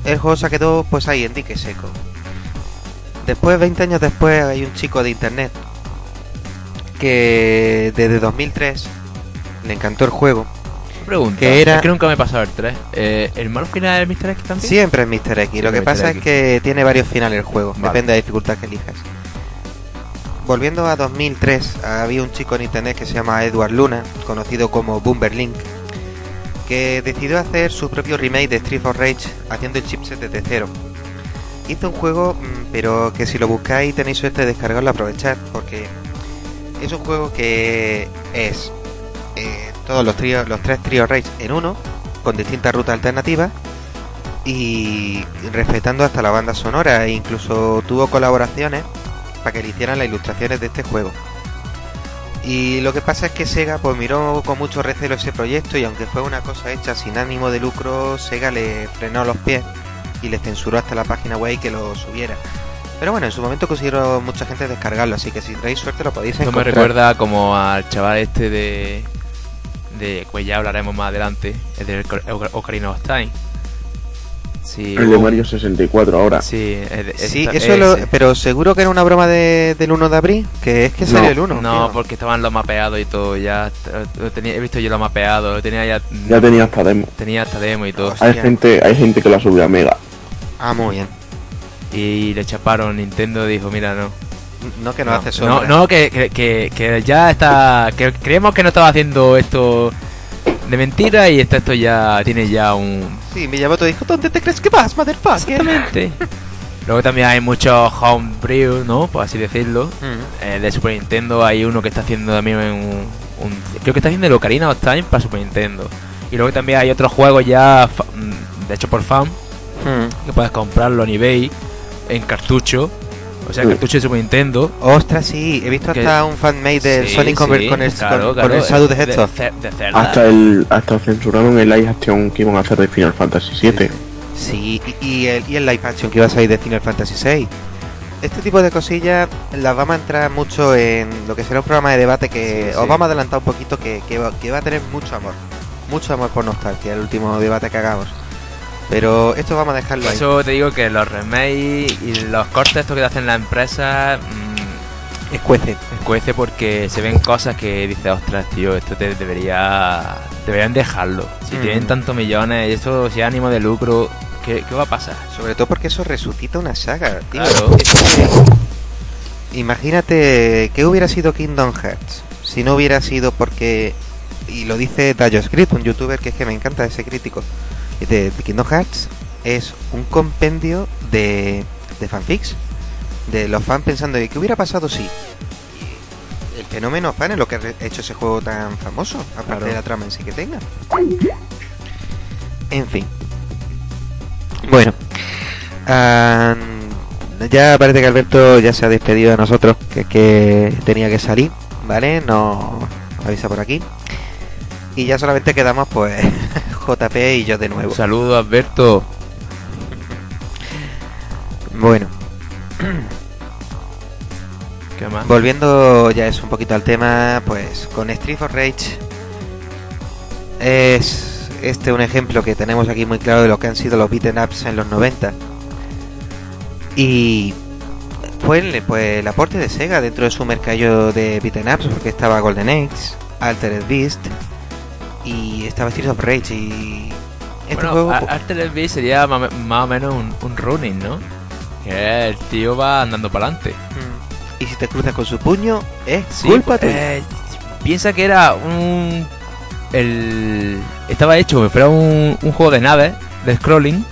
S1: el juego se quedó pues ahí en dique seco. Después, 20 años después, hay un chico de internet que desde 2003 le encantó el juego.
S2: Pregunta.
S1: Que era-
S2: Es que nunca me he pasado el 3. Eh, ¿El malo final del Mr. X también?
S1: Siempre es Mr. X. Lo
S2: Siempre
S1: que
S2: Mr.
S1: pasa
S2: X.
S1: es que tiene varios finales el juego.
S2: Vale.
S1: Depende de la dificultad que elijas. Volviendo a 2003, había un chico en internet que se llama Edward Luna, conocido como Boomberlink, que decidió hacer su propio remake de Street of Rage haciendo el chipset desde cero. Hizo un juego, mm, pero que si lo buscáis tenéis suerte de descargarlo, aprovechar, porque es un juego que es eh, todos los, los tres tríos Rage en uno, con distintas rutas alternativas y respetando hasta la banda sonora e incluso tuvo colaboraciones para que le hicieran las ilustraciones de este juego. Y lo que pasa es que Sega pues miró con mucho recelo ese proyecto y aunque fue una cosa hecha sin ánimo de lucro, Sega le frenó los pies y le censuró hasta la página web que lo subiera. Pero bueno, en su momento consiguieron mucha gente descargarlo, así que si tenéis suerte lo podéis
S2: Esto me
S1: encontrar.
S2: recuerda como al chaval este de. de. pues ya hablaremos más adelante. El de Ocar- Ocarina of Time. Sí,
S3: El de Mario 64 ahora.
S2: Sí, el
S1: Sí,
S2: esta-
S1: eso lo,
S2: ese.
S1: pero seguro que era una broma de- del 1 de abril, que es que salió
S3: No,
S1: el 1.
S2: No,
S1: tío.
S2: porque estaban los mapeados y todo. Ya lo tenía, he visto yo los mapeados. Lo tenía ya.
S3: Ya tenía hasta demo.
S2: tenía hasta demo y todo.
S1: Hostia.
S3: Hay gente, hay gente que la subió a Mega.
S1: Ah, muy bien.
S2: Y le chaparon. Nintendo dijo: Mira, no.
S1: No que no, hace
S2: no,
S1: sombra.
S2: no, que, que, que, que ya está. Que creemos que no estaba haciendo esto de mentira y esto, esto ya tiene ya un.
S1: Sí, Miyamoto dijo, ¿dónde te crees que vas, motherfucker?
S2: Exactamente. <laughs> Luego también hay muchos homebrew, ¿no? Por así decirlo.
S1: Mm.
S2: Eh, de Super Nintendo hay uno que está haciendo también un, un- Creo que está haciendo el Ocarina of Time para Super Nintendo. Y luego también hay otros juegos ya, mm, de hecho por fan,
S1: Mm.
S2: que puedes comprarlo en eBay, en cartucho. O sea,
S3: Sí.
S2: cartucho de Super Nintendo.
S1: Ostras, sí, he visto
S2: Que-
S1: hasta un fanmade del
S2: Sí,
S1: Sonic con,
S2: sí,
S1: con el,
S2: claro,
S1: con,
S2: claro,
S1: con el Shadow
S2: de-
S1: Hedgehog.
S2: de.
S3: Hasta el, hasta censuraron el live action que iban a hacer de Final Fantasy VII.
S1: Sí, y, y el, y el live action que iba a salir de Final Fantasy VI. Este tipo de cosillas las vamos a entrar mucho en lo que será un programa de debate que
S2: Sí,
S1: os vamos a adelantar un poquito que, que, va, que va a tener mucho amor. Mucho amor por nostalgia, el último debate que hagamos. Pero esto vamos a dejarlo ahí.
S2: eso te digo que los remakes y los cortes estos que te hacen la empresa mmm,
S1: Escuece.
S2: escuece porque se ven cosas que dices, ostras, tío, esto te debería deberían dejarlo. Si
S1: Mm.
S2: tienen tantos millones y esto si es ánimo de lucro, ¿qué, qué va a pasar?
S1: Sobre todo porque eso resucita una saga, tío.
S2: Claro.
S1: Es imagínate que hubiera sido Kingdom Hearts si no hubiera sido porque y lo dice Dayo Script, un youtuber que es que me encanta ese crítico. Dice, "The Kingdom Hearts es un compendio de, de fanfics, de los fans pensando de qué hubiera pasado si el fenómeno fan es lo que ha hecho ese juego tan famoso, aparte
S2: Claro.
S1: de la trama en sí que tenga. En fin. Bueno. ya parece que Alberto ya se ha despedido de nosotros, que, que tenía que salir, ¿vale? Nos avisa por aquí. Y ya solamente quedamos pues JP y yo de nuevo.
S2: Saludos, Alberto.
S1: Bueno, <clears throat>
S2: ¿Qué más?
S1: volviendo ya es un poquito al tema, pues con Street of Rage es este un ejemplo que tenemos aquí muy claro de lo que han sido los beaten ups en los 90. Y fue el, pues, el aporte de Sega dentro de su mercado de beaten ups, porque estaba Golden Age, Altered Beast y estaba Street of Rage y este
S2: bueno,
S1: juego
S2: Ar- Altered Beast sería ma- más o menos un, un running, ¿no? Que el tío va andando para adelante.
S1: Mm. y si te cruzas con su puño es culpa tuya.
S2: eh, piensa que era un. El, estaba hecho si fuera un, un juego de naves, de scrolling.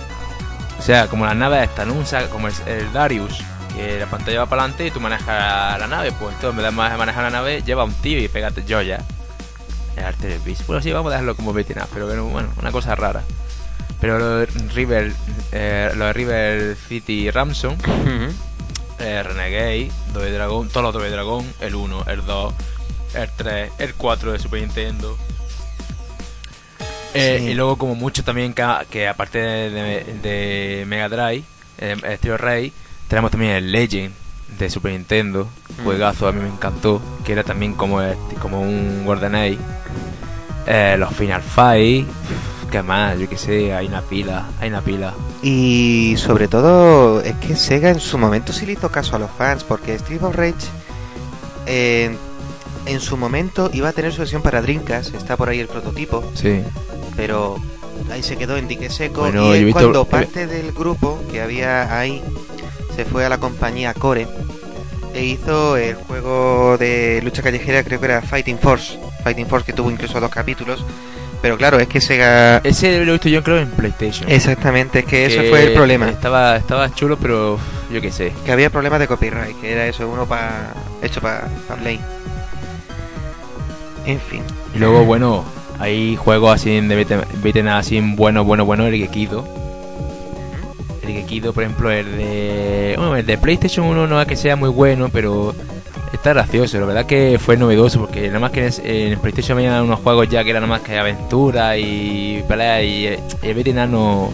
S2: O sea, como las naves están. Un como el, el Darius, que la pantalla va para adelante y tú manejas la nave. Pues entonces, en vez de ma- manejar la nave, lleva un tío y pégate joya. El arte del Beast. Bueno, sí, vamos a dejarlo como beat'em up, pero bueno, una cosa rara. Pero lo de River, eh, lo de River City Ramson, <laughs> eh, Renegade, Double Dragon, todos los Double Dragon, el 1, el 2, el 3, el 4 de Super Nintendo. Eh,
S1: Sí.
S2: Y luego como mucho también que, que aparte de, de- de Mega Drive, eh, Estilo Rey, tenemos también el Legend de Super Nintendo, juegazo, a mí me encantó, que era también como, este- como un GoldenEye. Eh, los Final Fight, que más, yo que sé, hay una pila, hay una pila.
S1: Y sobre todo es que Sega en su momento sí le hizo caso a los fans, porque Street of Rage eh, en su momento iba a tener su versión para Dreamcast, está por ahí el prototipo,
S2: Sí.
S1: pero ahí se quedó en dique seco
S2: Bueno,
S1: y es
S2: visto-
S1: cuando parte del grupo que había ahí se fue a la compañía Core e hizo el juego de lucha callejera, creo que era Fighting Force, Fighting Force que tuvo incluso dos capítulos, pero claro, es que Sega...
S2: Ese lo he visto yo creo en PlayStation.
S1: Exactamente, es que ese
S2: que
S1: fue el problema.
S2: Estaba, estaba chulo, pero yo qué sé.
S1: que había problemas de copyright, que era eso, uno pa, hecho para Play. En fin.
S2: Y luego, bueno, hay juegos así de beaten así bueno, bueno, bueno, el Gekido. El Gekido, por ejemplo, el de. Bueno, el de PlayStation 1 no es que sea muy bueno, pero está gracioso. La verdad que fue novedoso porque nada más que en, en PlayStation había unos juegos ya que eran nada más que aventura y pelea y, y el up no,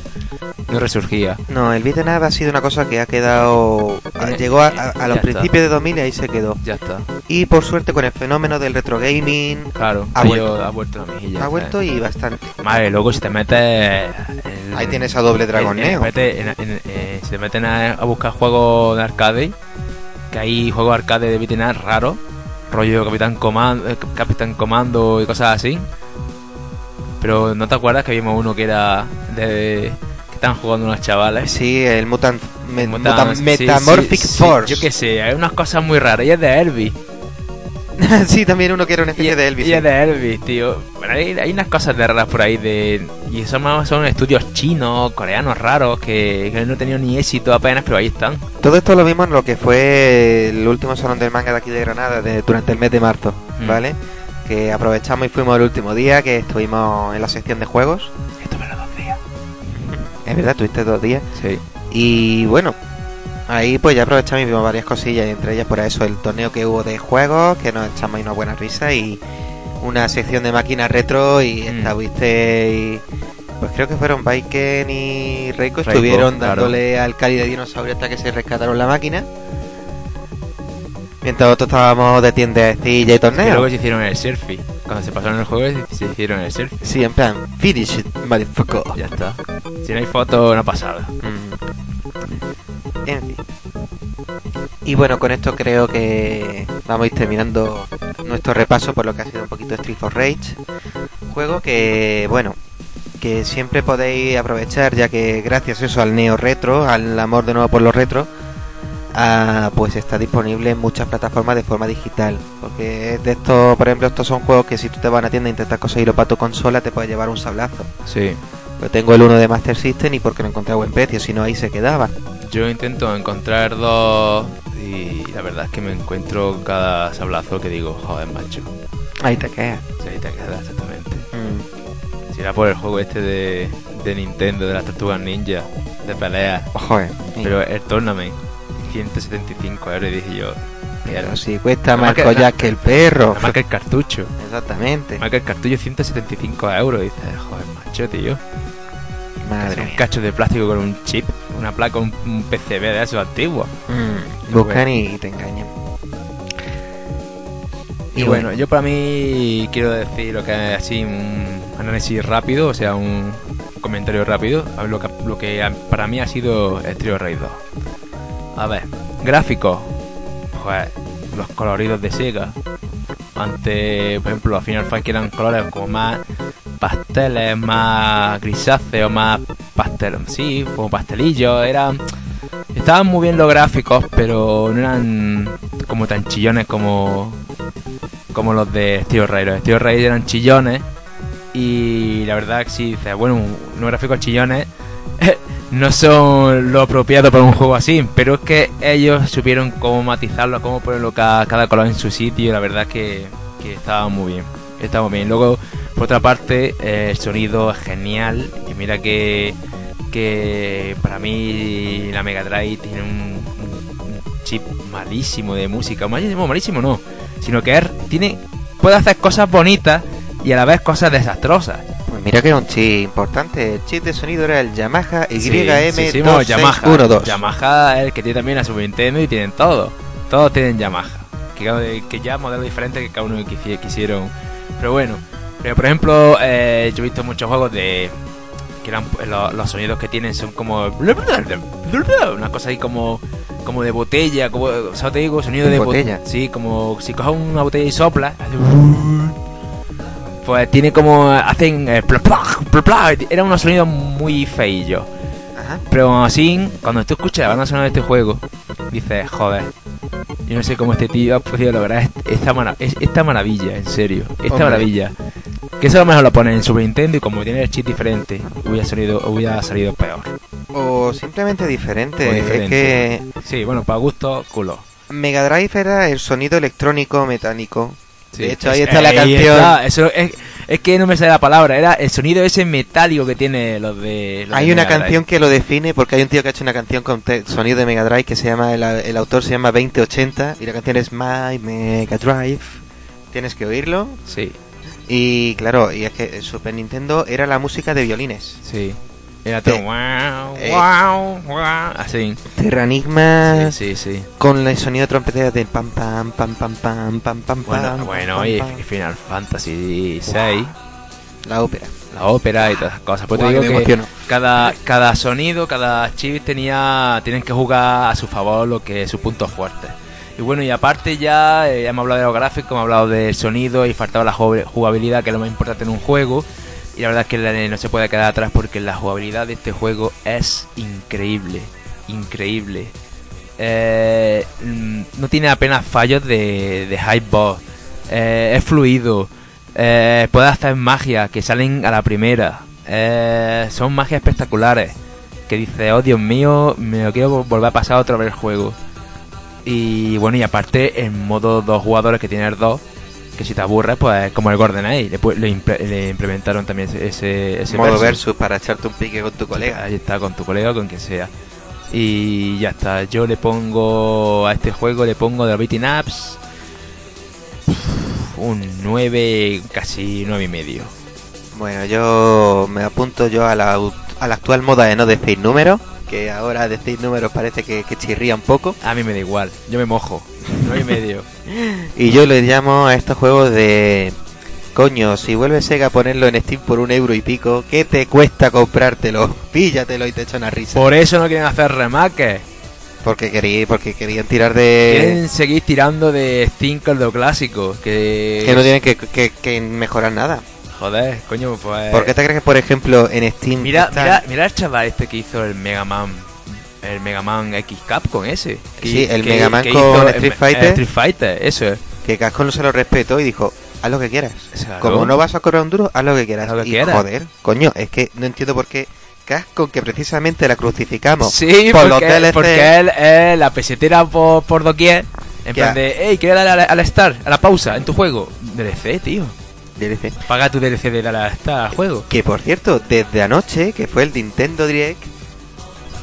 S2: no resurgía.
S1: No, el up ha sido una cosa que ha quedado... a-
S2: Eh,
S1: llegó a, a- a los principios de 2000 y ahí se quedó.
S2: Ya está.
S1: Y por suerte con el fenómeno del retro gaming
S2: Claro,
S1: Ha vuelto.
S2: ha vuelto mejilla.
S1: ha vuelto y bastante.
S2: Madre, luego si te metes. en-
S1: Ahí tienes a doble Dragon
S2: en- en-
S1: Neo.
S2: mete- en- en- eh, se meten a, a buscar juegos de arcade. Que hay juegos arcade de beat'em raros. Rollo Capitán Comando, eh, Capitán Comando y cosas así. Pero ¿no te acuerdas que vimos uno que era de. que estaban jugando unos chavales?
S1: Sí, el Mutant, me-
S2: Mutant-
S1: Mutant-
S2: sí,
S1: Metamorphic
S2: sí, sí,
S1: Force.
S2: yo qué sé, hay unas cosas muy raras. Y es de Elvis. <laughs>
S1: sí, también uno que era una
S2: Y,
S1: especie de Elvis.
S2: y
S1: sí.
S2: de Elvis, tío. Bueno, hay, hay unas cosas de raras por ahí de. Y son más son estudios chinos, coreanos raros que, que no han tenido ni éxito apenas, pero ahí están.
S1: Todo esto lo vimos en lo que fue el último salón del manga de aquí de Granada de- durante el mes de marzo,
S2: Mm.
S1: ¿vale? Que aprovechamos y fuimos el último día, que estuvimos en la sección de juegos.
S2: Estuve los dos días.
S1: Es verdad, tuviste dos días.
S2: Sí.
S1: Y bueno, ahí pues ya aprovechamos y vimos varias cosillas, y entre ellas por eso el torneo que hubo de juegos, que nos echamos ahí una buena risa y una sección de máquinas retro y
S2: Mm.
S1: estuviste pues creo que fueron Baiken y Reiko
S2: Reiko,
S1: estuvieron
S2: claro.
S1: dándole al Cali de dinosaurio hasta que se rescataron la máquina. Mientras nosotros estábamos de tiendecilla y
S2: Y luego
S1: torneo.
S2: se hicieron el selfie. Cuando se pasaron el juego se- hicieron el selfie.
S1: Sí, en plan, finish it, motherfucker.
S2: Ya está. Si no hay foto, no ha pasado.
S1: Mm. En fin. Y bueno, con esto creo que vamos a ir terminando nuestro repaso por lo que ha sido un poquito Street for Rage. Juego que, bueno, que siempre podéis aprovechar ya que gracias eso al neo retro, al amor de nuevo por los retro, ah, pues está disponible en muchas plataformas de forma digital. Porque de estos, por ejemplo, estos son juegos que si tú te vas a una tienda e intentas conseguirlo para tu consola te puede llevar un sablazo.
S2: Sí.
S1: Yo tengo el uno de Master System y porque lo encontré a buen precio, si no ahí se quedaba.
S2: Yo intento encontrar dos y la verdad es que me encuentro cada sablazo que digo, joder, macho.
S1: Ahí te quedas.
S2: Sí, ahí te queda exactamente.
S1: Mm.
S2: Si era por el juego este de, de Nintendo, de las tortugas ninja, de pelea,
S1: Joder.
S2: pero el Tournament, 175 euros, y dije yo.
S1: Pero si cuesta
S2: más
S1: más
S2: que-
S1: collar
S2: la-
S1: que el perro.
S2: La marca el cartucho.
S1: Exactamente.
S2: Marca el cartucho 175 euros. Y dices, joder, macho, tío.
S1: Madre
S2: Es un cacho de plástico con un chip, una placa, un, un PCB de esos antiguos.
S1: Mm, Buscan y te engañan.
S2: Y bueno, yo para mí quiero decir lo que es así un análisis rápido, o sea, un comentario rápido, a ver lo que, lo que para mí ha sido Street Raid 2. A ver, gráficos, pues los coloridos de Sega. Ante, por ejemplo, los Final Fight eran colores como más pasteles, más grisáceos, más pastel, sí, como pastelillos, eran estaban muy bien los gráficos, pero no eran como tan chillones como como los de Steel Raid. Los Steel Raid eran chillones y la verdad que sí, bueno, unos gráficos chillones no son lo apropiado para un juego así, pero es que ellos supieron cómo matizarlo, cómo ponerlo cada, cada color en su sitio la verdad que, que estaba muy bien. Estaba muy bien. Luego, por otra parte, eh, el sonido es genial y mira que, que para mí la Mega Drive tiene un, chip malísimo de música. Malísimo, malísimo no, sino que es- tiene puede hacer cosas bonitas y a la vez cosas desastrosas.
S1: Mira que era un chip importante. El chip de sonido era el Yamaha
S2: Sí, sí, sí,
S1: YM2612.
S2: bueno, Yamaha. Yamaha es el que tiene también la Super Nintendo y tienen todo. Todos tienen Yamaha. Que, que ya modelos diferentes que cada uno quisi- quisieron. Pero bueno, pero por ejemplo, eh, yo he visto muchos juegos de. que eran lo- los sonidos que tienen son como. Una cosa ahí como. como de botella. Como, o sea, te digo, sonido de
S1: Botella.
S2: Sí, como si coges una botella y soplas. hace Pues tiene como. hacen. eh, pla, pla, pla, era unos sonidos muy feillos.
S1: Ajá.
S2: Pero así, cuando tú escuchas la banda sonora de este juego, dices, joder, yo no sé cómo este tío ha podido lograr est- esta, mara- es- esta maravilla, en serio, esta
S1: Hombre.
S2: maravilla. Que eso a lo mejor lo pone en Super Nintendo y como tiene el chip diferente, hubiera salido, hubiera salido peor.
S1: O simplemente diferente.
S2: O diferente.
S1: Es que
S2: Sí, bueno, para gusto, culo.
S1: Mega Drive era el sonido electrónico metálico.
S2: Sí,
S1: de hecho, ahí está la canción.
S2: está, eso es, es que no me sale la palabra, era el sonido ese metálico que tiene los de... los
S1: Hay
S2: de
S1: una
S2: Mega Drive.
S1: canción que lo define porque hay un tío que ha hecho una canción con sonido de Mega Drive que se llama, el, el autor se llama 2080 y la canción es My Mega Drive. Tienes que oírlo.
S2: Sí,
S1: Y claro, y es que Super Nintendo era la música de violines.
S2: sí. Era todo...
S1: Eh,
S2: wow,
S1: eh.
S2: wow, wow, así.
S1: Terranigma
S2: Sí, sí, sí.
S1: con el sonido de trompeta de pam pam pam pam pam pam pam
S2: Bueno,
S1: pam,
S2: bueno,
S1: pam,
S2: y
S1: pam.
S2: Final Fantasy VI,
S1: la ópera.
S2: la ópera y todas esas cosas. Pues te digo
S1: que
S2: cada, cada sonido, cada chip tenía, tienen que jugar a su favor lo que es su punto fuerte. Y bueno, y aparte ya eh, hemos hablado de los gráficos, hemos hablado del sonido y faltaba la ju- jugabilidad, que es lo más importante en un juego. Y la verdad es que no se puede quedar atrás porque la jugabilidad de este juego es increíble, increíble. Eh, mm, no tiene apenas fallos de, de high boss. Eh, es fluido. Eh, puede hacer magia que salen a la primera. Eh, son magias espectaculares. Que dice, oh Dios mío, me lo quiero volver a pasar otra vez el juego. Y bueno, y aparte, en modo dos jugadores que tiene el 2, que si te aburres, pues como el GoldenEye, le, le, le implementaron también ese, ese, ese
S1: Modo
S2: versus.
S1: versus para echarte un pique con tu colega.
S2: Ahí está, con tu colega o con quien sea. Y ya está. Yo le pongo a este juego, le pongo de los beating ups un 9, casi 9 y medio.
S1: Bueno, yo me apunto yo a la, a la actual moda de no decir números, que ahora decir números parece que, que chirría un poco.
S2: A mí me da igual, yo me mojo. Nueve y medio. <laughs>
S1: Y yo le llamo a estos juegos de... Coño, si vuelve Sega a ponerlo en Steam por un euro y pico, ¿qué te cuesta comprártelo? <laughs> Píllatelo y te echa una risa.
S2: Por eso no quieren hacer remakes.
S1: Porque, quería, porque querían tirar de...
S2: Quieren seguir tirando de Steam con lo clásico. Que,
S1: Que no tienen que, que- que mejorar nada.
S2: Joder, coño, pues.
S1: ¿Por qué te crees que, por ejemplo, en Steam...
S2: Mira,
S1: está-
S2: mira, mira el chaval este que hizo el Mega Man. El Mega Man X Capcom ese. Que-
S1: Sí, el
S2: que-
S1: Mega Man
S2: que
S1: con Street Fighter.
S2: el Street Fighter, eso es.
S1: Que Casco no se lo respetó y dijo, haz lo que quieras.
S2: Claro.
S1: Como no vas a cobrar un duro, haz lo que quieras.
S2: Lo que
S1: y
S2: quieras.
S1: joder, coño, es que no entiendo por qué Casco, que precisamente la crucificamos
S2: Sí,
S1: por
S2: porque,
S1: los DLC,
S2: porque él es la pesetera por, por doquier. En plan
S1: a-
S2: de, hey, quiero darle al, al start, a la pausa en tu juego. DLC, tío.
S1: DLC.
S2: Paga tu DLC de darle al start al juego.
S1: Que por cierto, desde anoche, que fue el Nintendo Direct,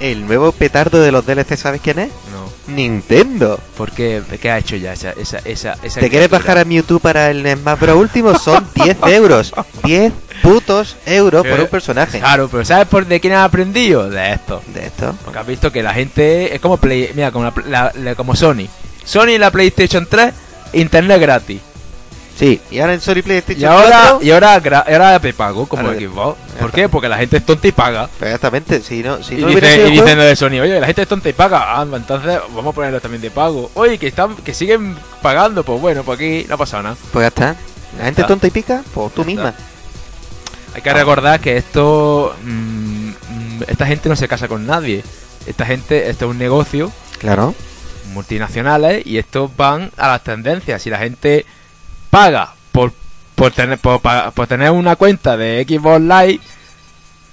S1: el nuevo petardo de los DLC, ¿sabes quién es?
S2: No.
S1: Nintendo.
S2: ¿Por qué? ¿Qué ha hecho ya esa, esa, esa, esa
S1: ¿Te quieres bajar a Mewtwo para el Smash Bros. último? Son <laughs> 10 euros. 10 putos euros por un personaje.
S2: Claro, pero ¿sabes por de quién has aprendido? De esto.
S1: De esto.
S2: Porque has visto que la gente es como Play, mira, como, la- la- la- como Sony. Sony en la PlayStation 3, internet gratis.
S1: Sí, y ahora en Sony PlayStation
S2: Y ahora,
S1: 4,
S2: y ahora, ahora de pago, como
S1: Ahora
S2: Xbox. ¿Por qué? Porque la gente es tonta y paga.
S1: Exactamente, si no, si
S2: y,
S1: no
S2: dice- y dicen de Sony, oye, la gente es tonta y paga. Ah, entonces vamos a ponerlo también de pago. Oye, que están, que siguen pagando, pues bueno, pues aquí no pasa nada.
S1: Pues ya está. La gente
S2: está.
S1: tonta y pica, pues tú
S2: Ya
S1: misma.
S2: está. Hay que recordar que esto, mm, esta gente no se casa con nadie. Esta gente, esto es un negocio
S1: Claro.
S2: multinacionales y estos van a las tendencias. Si la gente paga por, por, tener, por, por tener una cuenta de Xbox Live,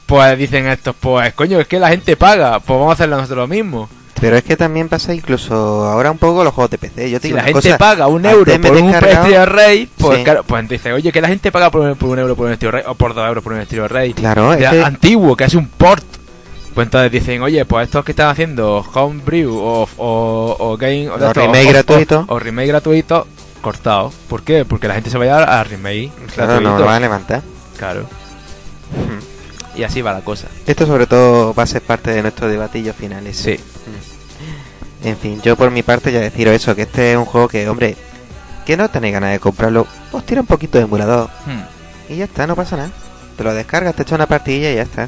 S2: pues dicen estos, pues coño, es que la gente paga, pues vamos a hacerlo nosotros lo mismo.
S1: Pero es que también pasa incluso ahora un poco los juegos de PC. Yo te
S2: Si
S1: digo
S2: la gente
S1: cosa,
S2: paga un euro por un Estilo Rey, pues
S1: Sí.
S2: claro, pues dice, oye, que la gente paga por, por un euro por un Estilo Rey o por dos euros por un Estilo Rey.
S1: Claro, es que-
S2: antiguo, que es un port. Pues entonces dicen, oye, pues estos que están haciendo homebrew o, o, o game o,
S1: remake
S2: o-
S1: gratuito.
S2: o remake gratuito cortado. ¿Por qué? Porque la gente se va a remake
S1: claro, no lo van a levantar.
S2: Claro.
S1: Ujú.
S2: Y así va la cosa.
S1: Esto sobre todo va a ser parte de nuestro debatillo finales.
S2: Sí.
S1: En fin, yo por mi parte ya deciros eso, que este es un juego que, hombre, que no tenéis ganas de comprarlo, pues tira un poquito de emulador
S2: Hmm.
S1: y ya está, no pasa nada. Te lo descargas, te echas una partidilla y ya está.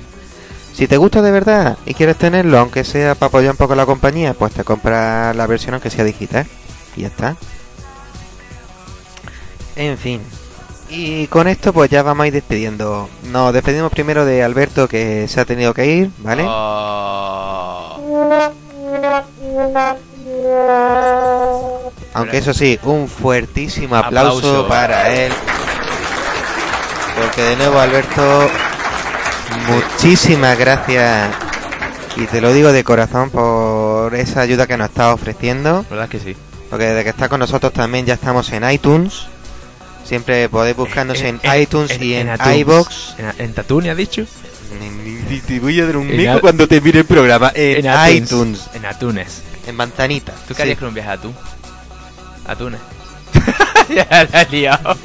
S1: Si te gusta de verdad y quieres tenerlo, aunque sea para apoyar un poco la compañía, pues te compras la versión aunque sea digital y ya está. En fin. Y con esto pues ya vamos a ir despidiendo. Nos despedimos primero de Alberto que se ha tenido que ir, ¿vale?
S2: Oh.
S1: Aunque eso sí, un fuertísimo aplauso,
S2: Aplauso.
S1: para él. Porque de nuevo, Alberto, muchísimas gracias. Y te lo digo de corazón por esa ayuda que nos está ofreciendo.
S2: ¿Verdad que sí?
S1: Porque desde que está con nosotros también ya estamos en iTunes. Siempre podéis buscarnos en, iTunes y en, iBox.
S2: ¿En, Tatooine has dicho?
S1: Te voy a dar un mico
S2: a-
S1: cuando termine el programa. En, iTunes.
S2: En Atunes.
S1: En Mantanita.
S2: ¿Tú qué harías con un viaje a Atún? Atunes. <laughs> ya la he liado.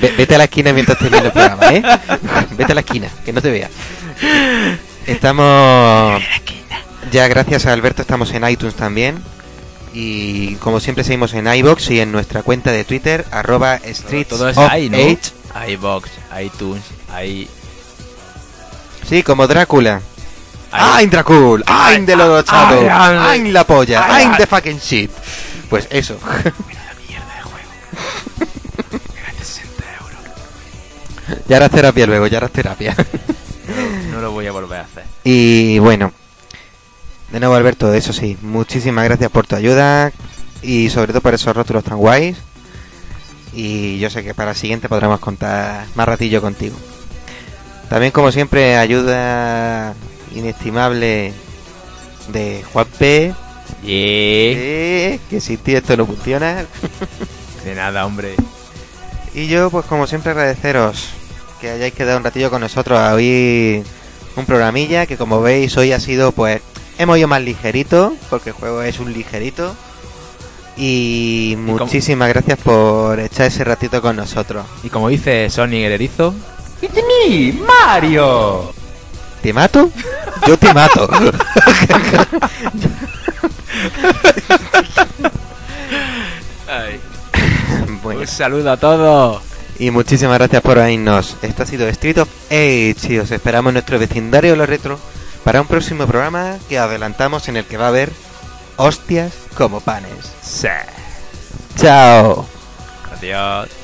S1: Ve- Vete a la esquina mientras termine el programa, ¿eh? <laughs> Vete a la esquina, que no te vea. Estamos... Ya gracias a Alberto estamos en iTunes también. Y como siempre seguimos en iBox y en nuestra cuenta de Twitter, arroba streets
S2: Todo es
S1: of
S2: ahí, ¿no?
S1: Age.
S2: iBox, iTunes, i...
S1: Sí, como Drácula. ¡Ein Dracul! ¡Ein de
S2: ay, ay.
S1: ¡Ein la polla!
S2: Ay,
S1: ¡Ein
S2: ay.
S1: the fucking shit! Pues eso.
S2: Mierda de juego. <laughs> Me gasté 60 euros.
S1: ya harás terapia luego, ya harás terapia.
S2: No, no lo voy a volver a hacer.
S1: Y bueno, de nuevo Alberto, eso sí, muchísimas gracias por tu ayuda y sobre todo por esos rótulos tan guays. Y yo sé que para el siguiente podremos contar más ratillo contigo. También como siempre ayuda inestimable de Juan P.
S2: Yeah.
S1: eh, que sin ti esto no funciona. <laughs>
S2: De nada, hombre.
S1: Y yo, pues como siempre, agradeceros que hayáis quedado un ratillo con nosotros a oír un programilla que como veis hoy ha sido, pues, hemos ido más ligerito, porque el juego es un ligerito. Y muchísimas gracias por echar ese ratito con nosotros.
S2: Y como dice Sonic el erizo,
S1: ¿Te mato? Yo te mato. <laughs>
S2: saludo a todos.
S1: Y muchísimas gracias por oírnos. Esto ha sido Street of Age y os esperamos en nuestro vecindario Lo Retro para un próximo programa que adelantamos en el que va a haber hostias como panes.
S2: Sí.
S1: Chao.
S2: Adiós.